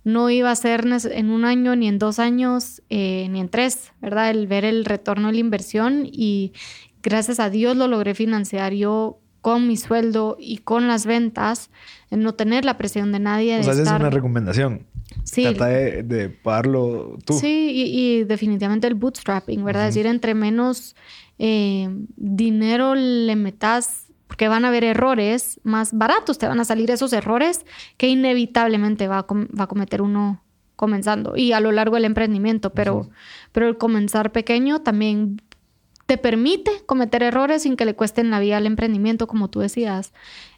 no iba a ser en un año, ni en dos años, eh, ni en tres, ¿verdad? El ver el retorno de la inversión y gracias a Dios lo logré financiar yo con mi sueldo y con las ventas, en no tener la presión de nadie. O sea, es una recomendación. Sí. Trata de, pagarlo tú. Sí, y, definitivamente el bootstrapping, ¿verdad? Es decir, entre menos eh, dinero le metas, porque van a haber errores, más baratos te van a salir esos errores que inevitablemente va a, va a cometer uno comenzando y a lo largo del emprendimiento, pero, pero el comenzar pequeño también te permite cometer errores sin que le cuesten la vida al emprendimiento, como tú decías.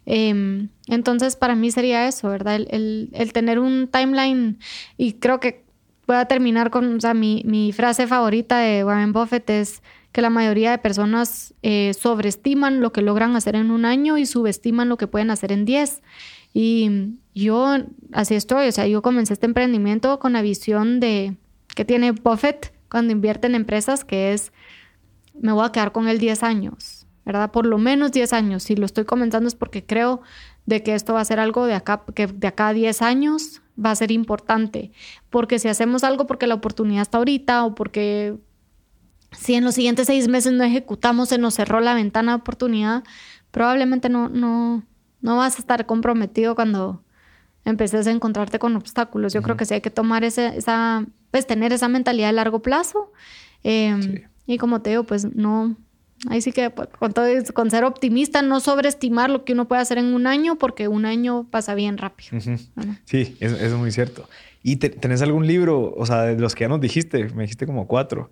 Em, entonces, para mí sería eso, ¿verdad? El, tener un timeline y creo que voy a terminar con, o sea, mi, frase favorita de Warren Buffett es que la mayoría de personas eh, sobreestiman lo que logran hacer en un año y subestiman lo que pueden hacer en 10. Y yo así estoy, o sea, yo comencé este emprendimiento con la visión de que tiene Buffett cuando invierte en empresas, que es me voy a quedar con él 10 años, ¿verdad? Por lo menos 10 años. Si lo estoy comentando es porque creo de que esto va a ser algo de acá, que de acá a 10 años va a ser importante. Porque si hacemos algo porque la oportunidad está ahorita o porque si en los siguientes seis meses no ejecutamos, se nos cerró la ventana de oportunidad, probablemente no, no, no vas a estar comprometido cuando empeces a encontrarte con obstáculos. Yo creo que sí hay que tomar ese, esa, pues tener esa mentalidad de largo plazo. Eh, y como te digo, pues no, ahí sí que pues, con, todo, con ser optimista, no sobreestimar lo que uno puede hacer en un año, porque un año pasa bien rápido. Sí, eso, es muy cierto. ¿Y tenés algún libro, o sea, de los que ya nos dijiste, me dijiste como cuatro,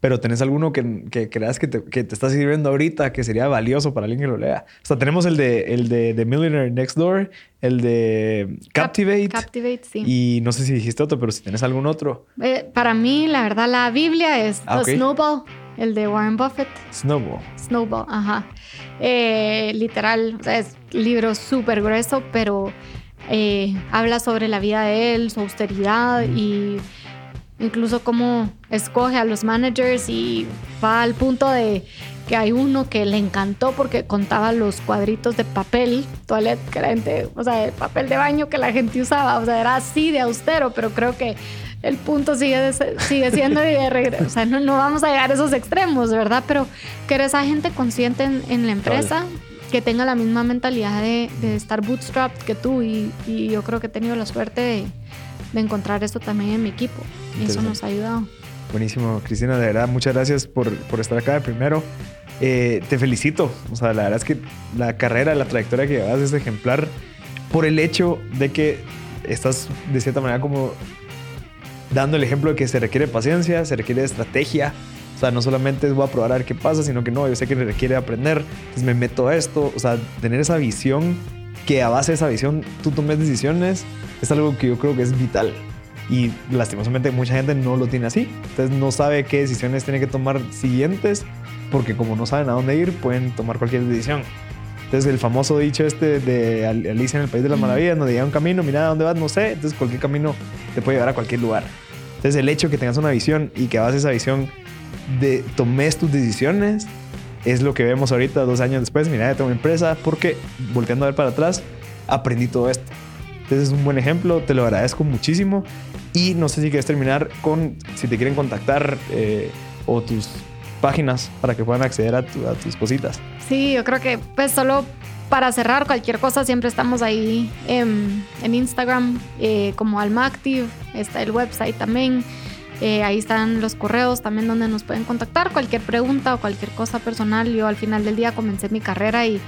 pero tenés alguno que, que creas que te, que te, está sirviendo ahorita que sería valioso para alguien que lo lea. O sea, tenemos el de, el de, The Millionaire Next Door, el de Captivate. Captivate, sí. Y no sé si dijiste otro, pero si tenés algún otro. Eh, para mí, la verdad, la Biblia es ah, Snowball, el de Warren Buffett. Snowball. Snowball, ajá. Eh, literal, o sea, es libro súper grueso, pero eh, habla sobre la vida de él, su austeridad y incluso cómo escoge a los managers y va al punto de que hay uno que le encantó porque contaba los cuadritos de papel, toilet que la gente, o sea, el papel de baño que la gente usaba, o sea, era así de austero, pero creo que el punto sigue, sigue siendo y de regreso, o sea, no, no, vamos a llegar a esos extremos, ¿verdad? Pero que eres esa gente consciente en, la empresa, que tenga la misma mentalidad de, estar bootstrapped que tú y, y yo creo que he tenido la suerte de de encontrar esto también en mi equipo. Y eso nos ha ayudado. Buenísimo, Cristina, de verdad, muchas gracias por, por estar acá de primero. Eh, te felicito, o sea, la verdad es que la carrera, la trayectoria que llevas es ejemplar por el hecho de que estás de cierta manera como dando el ejemplo de que se requiere paciencia, se requiere estrategia. O sea, no solamente voy a probar a ver qué pasa, sino que no, yo sé que requiere aprender, entonces me meto a esto. O sea, tener esa visión, que a base de esa visión tú tomes decisiones es algo que yo creo que es vital. Y lastimosamente mucha gente no lo tiene así. Entonces no sabe qué decisiones tiene que tomar siguientes porque como no saben a dónde ir pueden tomar cualquier decisión. Entonces el famoso dicho este de Alicia en el País de las Maravillas, no llega un camino, mira a dónde vas, no sé. Entonces cualquier camino te puede llevar a cualquier lugar. Entonces el hecho de que tengas una visión y que hagas esa visión de tomes tus decisiones es lo que vemos ahorita dos años después. Mira, ya tengo una empresa porque volteando a ver para atrás aprendí todo esto. Entonces es un buen ejemplo, te lo agradezco muchísimo. Y no sé si quieres terminar con si te quieren contactar eh, o tus páginas para que puedan acceder a, tus cositas. Sí, yo creo que pues solo para cerrar cualquier cosa siempre estamos ahí en, Instagram eh, como Alma Active, está el website también. Eh, ahí están los correos también donde nos pueden contactar. Cualquier pregunta o cualquier cosa personal. Yo al final del día comencé mi carrera y,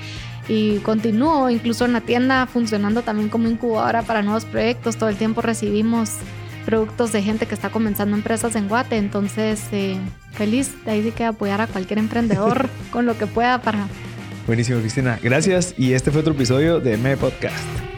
y continúo incluso en la tienda funcionando también como incubadora para nuevos proyectos. Todo el tiempo recibimos productos de gente que está comenzando empresas en Guate. Entonces, eh, feliz de ahí sí que apoyar a cualquier emprendedor con lo que pueda para... Buenísimo, Cristina. Gracias. Y este fue otro episodio de M Podcast.